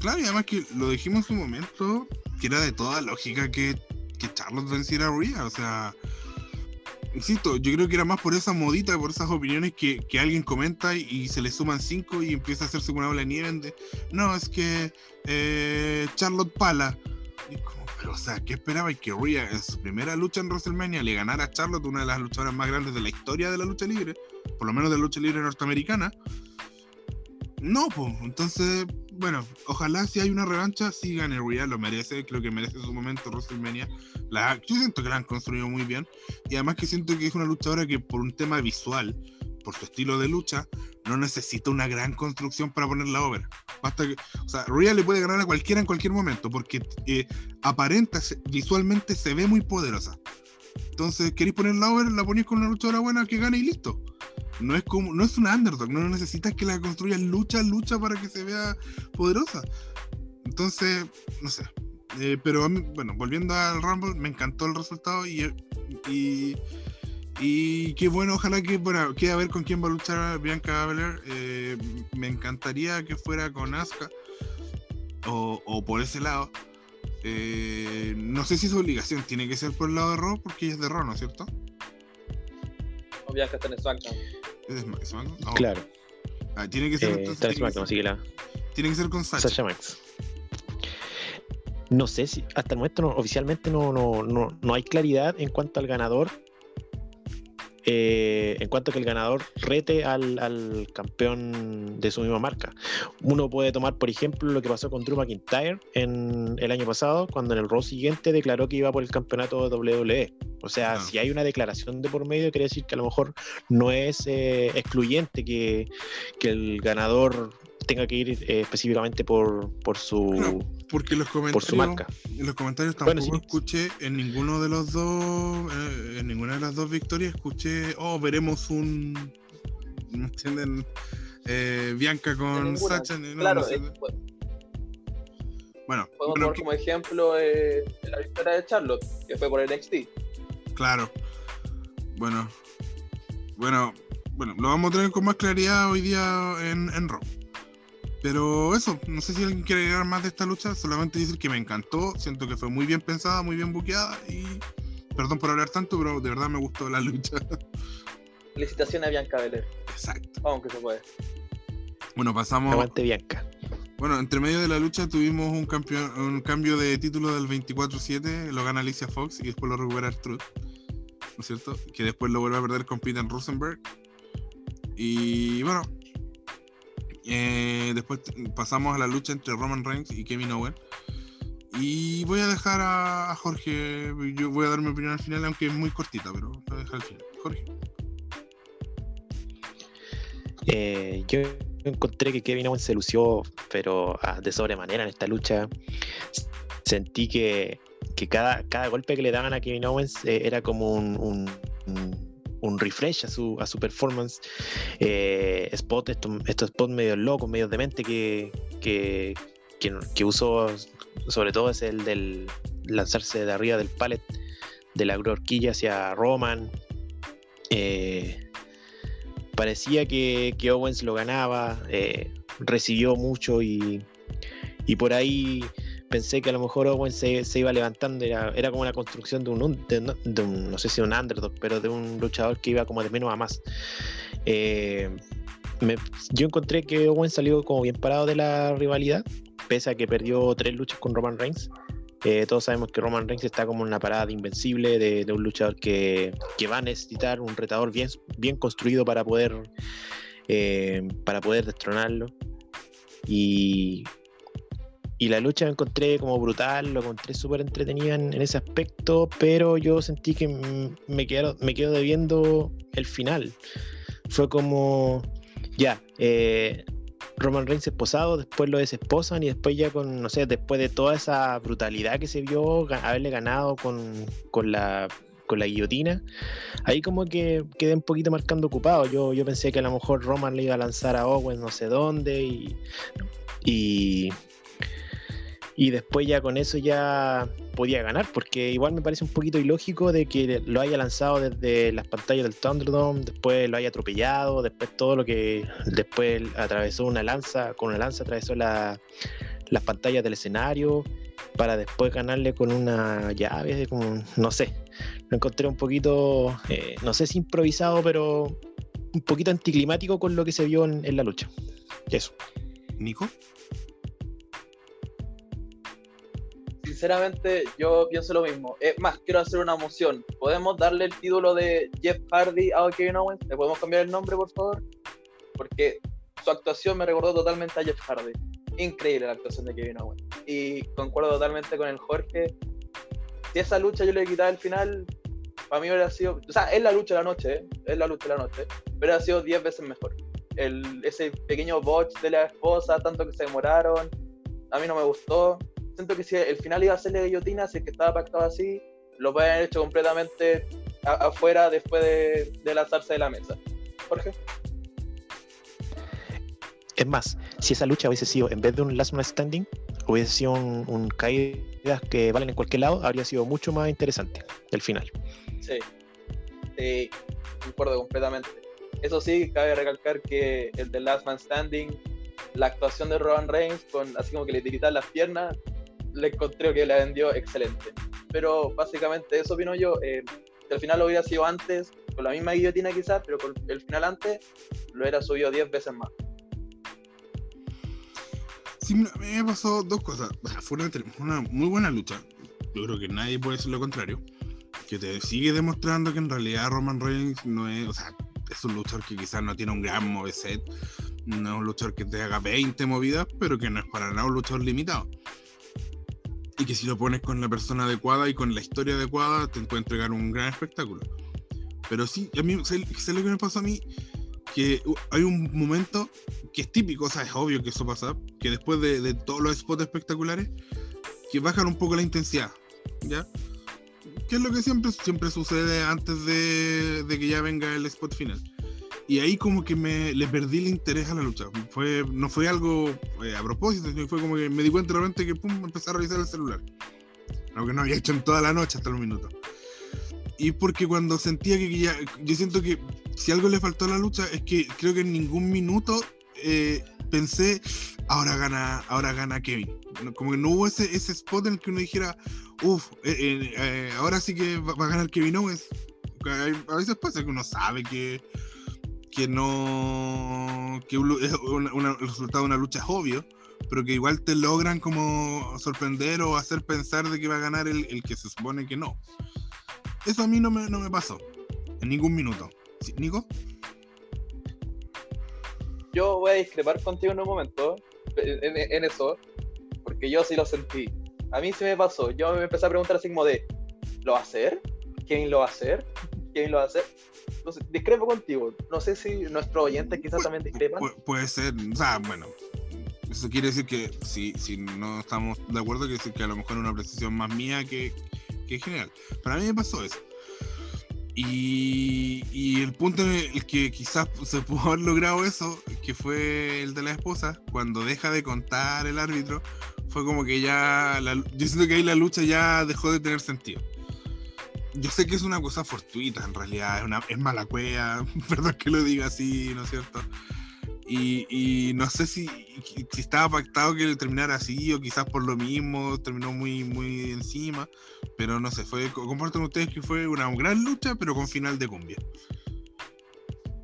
Claro, y además que lo dijimos en su momento, que era de toda lógica que, que Charlotte venciera a Rhea. O sea, insisto, yo creo que era más por esa modita, por esas opiniones que, que alguien comenta y, se le suman cinco y empieza a hacerse una bola de nieve de, no, es que eh, Charlotte pala. Y como, pero, o sea, ¿qué esperaba? Y que Rhea en su primera lucha en WrestleMania le ganara a Charlotte, una de las luchadoras más grandes de la historia de la lucha libre, por lo menos de la lucha libre norteamericana. No, pues, entonces, bueno, ojalá si hay una revancha, sí gane Rhea, lo merece, creo que merece su momento WrestleMania. La, yo siento que la han construido muy bien, y además que siento que es una luchadora que por un tema visual, por su estilo de lucha, no necesita una gran construcción para ponerla over. Basta que, o sea, Rhea le puede ganar a cualquiera en cualquier momento, porque eh, aparenta, visualmente se ve muy poderosa. Entonces, ¿queréis ponerla over? La ponéis con una luchadora buena que gane y listo. No es como, no es una underdog, no necesitas que la construyas lucha, lucha para que se vea poderosa. Entonces, no sé. Eh, pero bueno, volviendo al Rumble, me encantó el resultado y, y, qué bueno, ojalá que, bueno, quede a ver con quién va a luchar Bianca Belair. Eh, me encantaría que fuera con Asuka o por ese lado. Eh, no sé si es obligación, tiene que ser por el lado de Raw porque ella es de Raw, ¿no es cierto? O Bianca está en SmackDown. ¿Es de Smack- SmackDown? No. Claro, Ah, tiene que ser, eh, entonces, está en tiene, que SmackDown, ser, así que la tiene que ser con Sasha. Sasha Max. No sé si hasta el momento no- oficialmente no, no, no, no hay claridad en cuanto al ganador. Eh, en cuanto a que el ganador rete al, al campeón de su misma marca. Uno puede tomar, por ejemplo, lo que pasó con Drew McIntyre en el año pasado, cuando en el Raw siguiente declaró que iba por el campeonato de WWE. O sea, Ah. si hay una declaración de por medio, quiere decir que a lo mejor no es eh, excluyente que, que el ganador tenga que ir eh, específicamente por, por su Claro, Porque los por comentarios, su marca. en los comentarios Bueno, tampoco sí. escuché en ninguno de los dos, eh, en ninguna de las dos victorias escuché, oh, veremos un, ¿me entienden? Eh, Bianca con. Sacha. no, no claro, sé. eh, po- bueno, podemos bueno, tomar que- como ejemplo eh, la victoria de Charlotte, que fue por NXT. claro. Bueno, bueno, bueno, lo vamos a tener con más claridad hoy día en, en Raw. Pero eso, no sé si alguien quiere agregar más de esta lucha, solamente decir que me encantó, siento que fue muy bien pensada, muy bien buqueada y perdón por hablar tanto, pero de verdad me gustó la lucha. *laughs* Felicitaciones a Bianca Belair. Exacto. Aunque se puede. Bueno, pasamos. Aguante Bianca. Bueno, entre medio de la lucha tuvimos un, campeón, un cambio de título del 24-7, lo gana Alicia Fox y después lo recupera Truth, ¿no es cierto? Que después lo vuelve a perder con Peter Rosenberg. Y bueno, eh, después pasamos a la lucha entre Roman Reigns y Kevin Owens. Y voy a dejar a, Jorge, yo voy a dar mi opinión al final, aunque es muy cortita, pero voy a dejar al final. Jorge. Eh, yo encontré que Kevin Owens se lució, pero ah, de sobremanera en esta lucha. Sentí que, que cada, cada golpe que le daban a Kevin Owens eh, era como un- un refresh a su, a su performance. Eh, spot, estos, estos spots medio locos, medio demente que, que, que, usó, sobre todo es el del lanzarse de arriba del pallet de la horquilla hacia Roman. Eh, parecía que, que Owens lo ganaba, eh, recibió mucho y, y por ahí pensé que a lo mejor Owens se, se iba levantando, era, era como una construcción de un, no sé si un underdog, pero de un luchador que iba como de menos a más. Eh, yo encontré que Owens salió como bien parado de la rivalidad, pese a que perdió tres luchas con Roman Reigns. Eh, todos sabemos que Roman Reigns está como en una parada invencible de, de un luchador que, que va a necesitar un retador bien, bien construido para poder, eh, para poder destronarlo. Y, y la lucha la encontré como brutal, lo encontré súper entretenida en, ese aspecto, pero yo sentí que me quedo, me quedo debiendo el final. Fue como, ya, eh, Roman Reigns esposado, después lo desesposan y después ya con, no sé, después de toda esa brutalidad que se vio, haberle ganado con, con la con la guillotina, ahí como que quedé un poquito marcando ocupado. Yo, yo pensé que a lo mejor Roman le iba a lanzar a Owens no sé dónde y, y después ya con eso ya podía ganar, porque igual me parece un poquito ilógico de que lo haya lanzado desde las pantallas del Thunderdome, después lo haya atropellado, después todo lo que después atravesó una lanza, con una lanza atravesó la- las pantallas del escenario para después ganarle con una llave, como, no sé, lo encontré un poquito, eh, no sé si improvisado, pero un poquito anticlimático con lo que se vio en, en la lucha. Eso. Nico. Sinceramente, yo pienso lo mismo. Es más, quiero hacer una moción. ¿Podemos darle el título de Jeff Hardy a Kevin Owens? ¿Le podemos cambiar el nombre, por favor? Porque su actuación me recordó totalmente a Jeff Hardy. Increíble la actuación de Kevin Owens. Y concuerdo totalmente con el Jorge. Si esa lucha yo le quitaba el final, para mí hubiera sido. O sea, es la lucha de la noche, ¿eh? es la lucha de la noche. Pero ha sido 10 veces mejor. El, ese pequeño botch de la esposa, tanto que se demoraron, a mí no me gustó. Siento que si el final iba a ser la guillotina, si es que estaba pactado así, lo pueden haber hecho completamente a- afuera después de, de lanzarse de la mesa. Jorge. Es más, si esa lucha hubiese sido, en vez de un Last Man Standing, hubiese sido un, un caídas que valen en cualquier lado, habría sido mucho más interesante el final. Sí, sí, concuerdo completamente. Eso sí, cabe recalcar que el de Last Man Standing, la actuación de Roman Reigns, con así como que le tiritan las piernas, le encontré que la vendió excelente. Pero básicamente eso opino yo. Eh, si al final lo hubiera sido antes, con la misma guillotina quizás, pero con el final antes, lo hubiera subido 10 veces más. Sí, me pasó dos cosas. O sea, fue una, una muy buena lucha. Yo creo que nadie puede decir lo contrario. Que te sigue demostrando que en realidad Roman Reigns no es, o sea, es un luchador que quizás no tiene un gran moveset, no es un luchador que te haga 20 movidas, pero que no es para nada un luchador limitado. Y que si lo pones con la persona adecuada y con la historia adecuada, te puede entregar un gran espectáculo. Pero sí, a mí, ¿sabes sabes lo que me pasó a mí? Que hay un momento que es típico, o sea, es obvio que eso pasa, que después de, de todos los spots espectaculares, que bajan un poco la intensidad, ¿ya? Que es lo que siempre, siempre sucede antes de, de que ya venga el spot final. Y ahí como que me le perdí el interés a la lucha. Fue, no fue algo eh, a propósito, sino fue como que me di cuenta de repente que pum, empecé a revisar el celular. Algo que no había hecho en toda la noche hasta los minutos. Y porque cuando sentía que ya, yo siento que si algo le faltó a la lucha es que creo que en ningún minuto eh, pensé, ahora gana, ahora gana Kevin. Como que no hubo ese, ese spot en el que uno dijera, uff, ahora sí que va, va a ganar Kevin Owens. A veces pasa que uno sabe que, que no, que es *laughs* una- resultado de una lucha es obvio, pero que igual te logran como sorprender o hacer pensar de que va a ganar el, que se supone que no. Eso a mí no me, no me pasó, en ningún minuto. ¿Sí, ¿Nico? Yo voy a discrepar contigo en un momento, en, eso, porque yo sí lo sentí. A mí sí me pasó. Yo me empecé a preguntar así como ¿lo va a hacer? ¿Quién lo va a hacer? ¿Quién lo va a hacer? Entonces, discrepo contigo. No sé si nuestros oyentes quizás también discrepan. Pu- puede ser, o sea, bueno, eso quiere decir que si, si no estamos de acuerdo, quiere decir que a lo mejor es una precisión más mía que, que general. Para mí me pasó eso. Y, y el punto en el que quizás se pudo haber logrado eso, que fue el de la esposa, cuando deja de contar el árbitro, fue como que ya, la- yo siento que ahí la lucha ya dejó de tener sentido. Yo sé que es una cosa fortuita, en realidad, es, una, es mala cueva, *laughs* perdón que lo diga así, ¿no es cierto? Y, y no sé si, si estaba pactado que terminara así o quizás por lo mismo terminó muy, muy encima, pero no sé, fue, comparten ustedes que fue una gran lucha, pero con final de cumbia.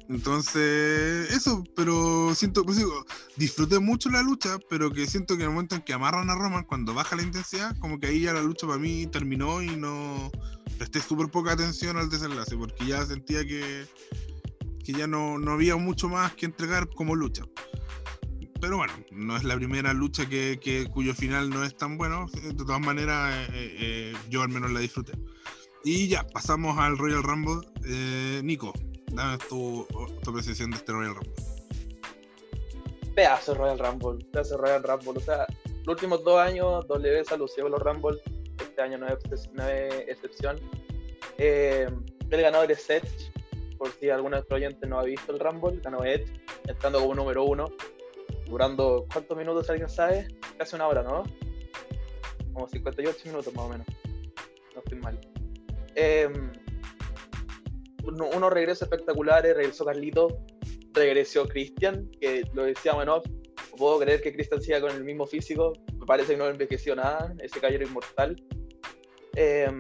Entonces, eso, pero siento, pues digo, disfruté mucho la lucha, pero que siento que en el momento en que amarran a Roman, cuando baja la intensidad, como que ahí ya la lucha para mí terminó y no presté súper poca atención al desenlace, porque ya sentía que, que ya no, no había mucho más que entregar como lucha. Pero bueno, no es la primera lucha que, que- cuyo final no es tan bueno. De todas maneras, eh, eh, yo al menos la disfruté. Y ya, pasamos al Royal Rumble. Eh, Nico, dame tu, tu apreciación de este Royal Rumble. Pedazo Royal Rumble, pedazo Royal Rumble. O sea, los últimos dos años W se con los Rumble. Este año no es, no es excepción. Eh, el ganador es Edge. Por si alguno de nuestros oyentes no ha visto el Rumble, ganó Edge, entrando como número uno. Durando, ¿cuántos minutos alguien sabe? Casi una hora, ¿no? Como 58 minutos más o menos. No estoy mal. Eh, unos regresos espectaculares, regresó Carlito, regresó Christian, que lo decíamos en off, no puedo creer que Christian siga con el mismo físico, me parece que no envejeció nada, ese caballero inmortal. Eh,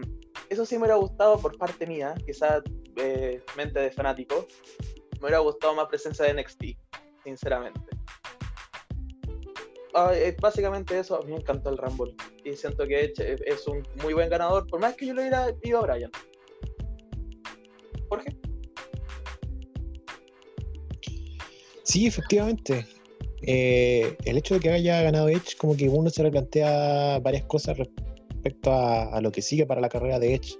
eso sí me hubiera gustado por parte mía, quizás eh, mente de fanático, me hubiera gustado más presencia de NXT, sinceramente. Ah, eh, básicamente eso, a mí me encantó el Rumble y siento que es un muy buen ganador, por más que yo le hubiera ido a Brian. Jorge. Sí, efectivamente. Eh, el hecho de que haya ganado Edge, como que uno se replantea varias cosas respecto a, lo que sigue para la carrera de Edge.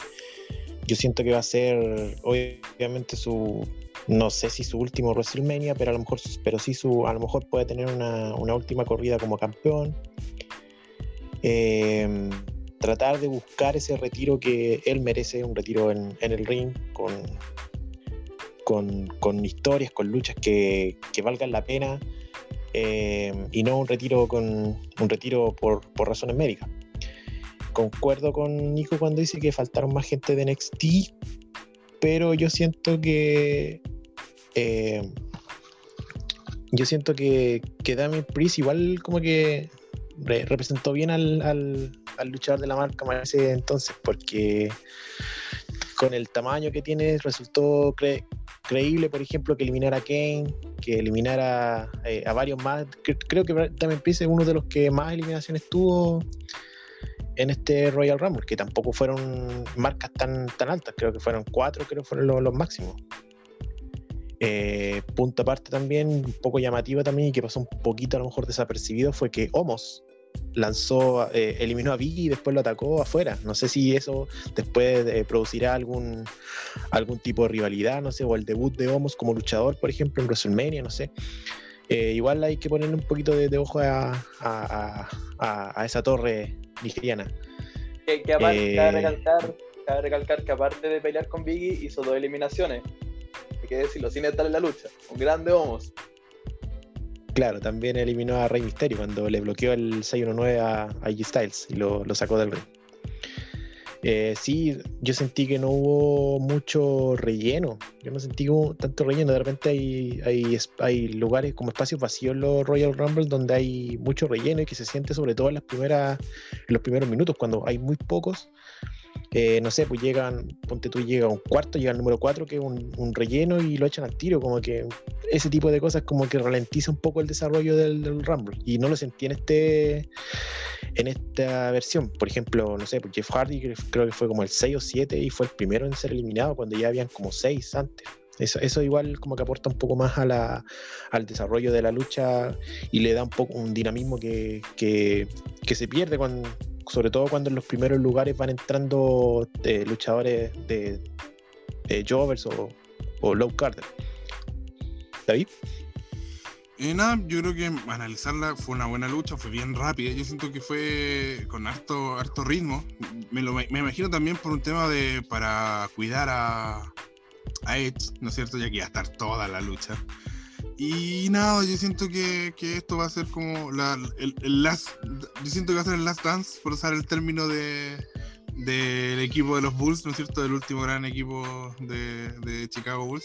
Yo siento que va a ser, obviamente, su. No sé si su último WrestleMania, pero a lo mejor, pero sí su, a lo mejor puede tener una, una última corrida como campeón. Eh, tratar de buscar ese retiro que él merece, un retiro en, el ring, con, con, con historias, con luchas que, que valgan la pena. eh, y no un retiro con un retiro por, por razones médicas. Concuerdo con Nico cuando dice que faltaron más gente de NXT, pero yo siento que eh, yo siento que, que Damien Priest igual como que re- representó bien al, al- al luchador de la marca ese entonces, porque con el tamaño que tiene resultó cre- creíble, por ejemplo, que eliminara a Kane, que eliminara eh, a varios más. Cre- creo que Damien Priest es uno de los que más eliminaciones tuvo en este Royal Rumble, que tampoco fueron marcas tan, tan altas, creo que fueron cuatro, creo que fueron los, los máximos. Eh, punto aparte también, un poco llamativo también y que pasó un poquito a lo mejor desapercibido fue que Homos lanzó, eh, eliminó a Biggie y después lo atacó afuera. No sé si eso después eh, producirá algún, algún tipo de rivalidad, no sé, o el debut de Homos como luchador, por ejemplo, en WrestleMania, no sé. Eh, igual hay que ponerle un poquito de, de ojo a, a- a- a- esa torre nigeriana. Que, que aparte, Eh, cabe, recalcar, cabe recalcar que aparte de pelear con Biggie, hizo dos eliminaciones. Hay que decirlo, sin estar en la lucha. Un grande homos. Claro, también eliminó a Rey Mysterio cuando le bloqueó el 619 a, a AJ Styles y lo, sacó del ring. Eh, sí, yo sentí que no hubo mucho relleno. Yo no sentí tanto relleno. De repente hay, hay, hay lugares como espacios vacíos en los Royal Rumble donde hay mucho relleno y que se siente sobre todo en, las primeras, en los primeros minutos, cuando hay muy pocos. Eh, no sé, pues llegan, ponte tú, llega un cuarto, llega el número 4, que es un, relleno y lo echan al tiro, como que ese tipo de cosas como que ralentiza un poco el desarrollo del, del Rumble. Y no lo sentí en este en esta versión. Por ejemplo, no sé, pues Jeff Hardy cre- creo que fue como el 6 o 7 y fue el primero en ser eliminado cuando ya habían como 6 antes. Eso, igual como que aporta un poco más al desarrollo de la lucha y le da un poco un dinamismo que, que, que se pierde cuando, sobre todo cuando en los primeros lugares van entrando eh, luchadores de, de Jovers o, o Low Carter. David. Eh, nada, yo creo que analizarla fue una buena lucha, fue bien rápida. Yo siento que fue con harto, harto ritmo. Me, lo, me imagino también por un tema de para cuidar a, a Edge, ¿no es cierto? Ya que iba a estar toda la lucha. Y nada, yo siento que, que esto va a ser como la, el, el last. Yo siento que va a ser el last dance, por usar el término de del equipo de los Bulls, ¿no es cierto? Del último gran equipo de, de Chicago Bulls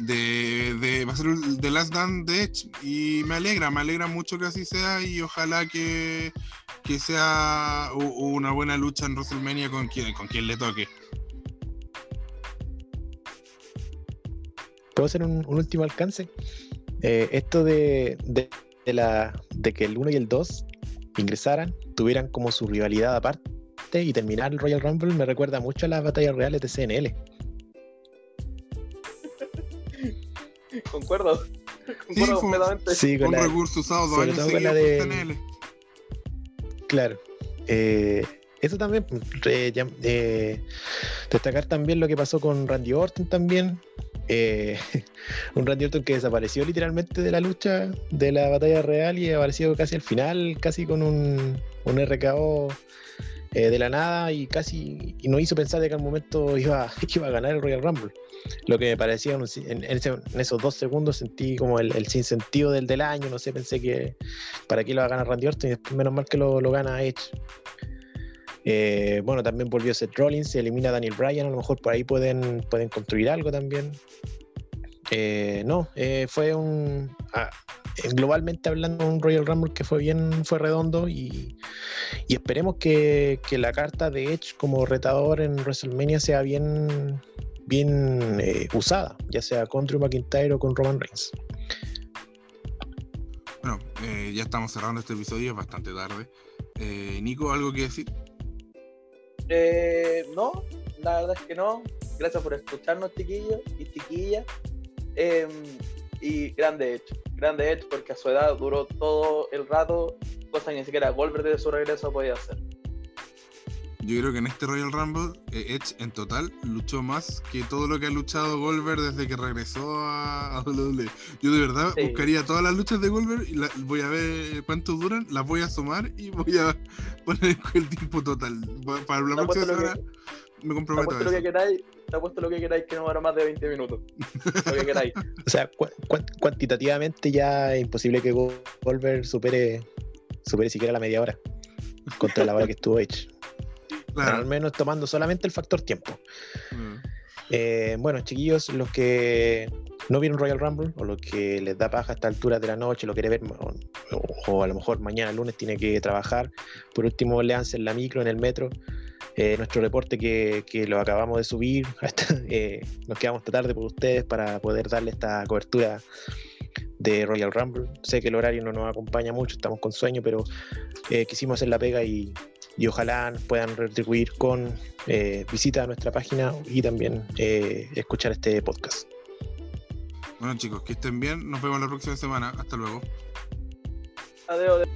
de, de- va a ser el Last Dance de Edge y me alegra, me alegra mucho que así sea y ojalá que, que sea una buena lucha en WrestleMania con quien, con quien le toque. ¿Puedo hacer un, un último alcance? Eh, esto de, de- de la, de que el 1 y el 2 ingresaran, tuvieran como su rivalidad aparte y terminar el Royal Rumble me recuerda mucho a las batallas reales de CNL. Concuerdo. Sí, Concuerdo fue- completamente. Sí, con Un la- recurso usado dos años con la de- TNL. Claro. Eh, eso también, pues, eh, destacar también lo que pasó con Randy Orton también. Eh, *laughs* un Randy Orton que desapareció literalmente de la lucha, de la batalla real y apareció casi al final, casi con un, un RKO eh, de la nada y casi y no hizo pensar de que al momento iba, *laughs* iba a ganar el Royal Rumble. Lo que me parecía en ese- en esos dos segundos sentí como el, el sinsentido del, del año, no sé, pensé que para qué lo va a ganar Randy Orton y después menos mal que lo, lo gana Edge. Eh, bueno, también volvió Seth Rollins, se elimina a Daniel Bryan, a lo mejor por ahí pueden, pueden construir algo también. Eh, no, eh, fue un. ah, globalmente hablando, un Royal Rumble que fue bien, fue redondo y, y esperemos que, que la carta de Edge como retador en WrestleMania sea bien, bien usada, ya sea con Drew McIntyre o con Roman Reigns. Bueno, ya estamos cerrando este episodio, es bastante tarde. Nico, ¿algo que decir? Eh, no, la verdad es que no. Gracias por escucharnos, chiquillos y chiquillas. Eh, y grande Edge, grande Edge porque a su edad duró todo el rato, cosa que ni siquiera Goldberg de su regreso podía hacer. Yo creo que en este Royal Rumble, eh, Edge en total luchó más que todo lo que ha luchado Goldberg desde que regresó a, a WWE. Yo de verdad Sí. buscaría todas las luchas de Goldberg y la- voy a ver cuánto duran, las voy a sumar y voy a *laughs* poner el tiempo total. Pa- Para la Te próxima lo semana que- me Te comprometo a apuesto lo eso. que queráis, te apuesto lo que queráis que no va más de 20 minutos. Lo que queráis. *laughs* O sea, cu- cu- cuantitativamente ya es imposible que Go- Goldberg supere, supere siquiera la media hora contra la hora que estuvo Edge. Pero al menos tomando solamente el factor tiempo. Mm. Eh, bueno, chiquillos, los que no vieron Royal Rumble o los que les da paja a esta altura de la noche, lo quiere ver, o, o a lo mejor mañana lunes tiene que trabajar, por último leanse en la micro, en el metro. eh, nuestro reporte que, que lo acabamos de subir, *laughs* hasta, eh, nos quedamos esta tarde por ustedes para poder darle esta cobertura de Royal Rumble. Sé que el horario no nos acompaña mucho, estamos con sueño, pero quisimos hacer la pega y, y ojalá puedan retribuir con eh, visita a nuestra página y también eh, escuchar este podcast. Bueno chicos, que estén bien. Nos vemos la próxima semana. Hasta luego. Adiós.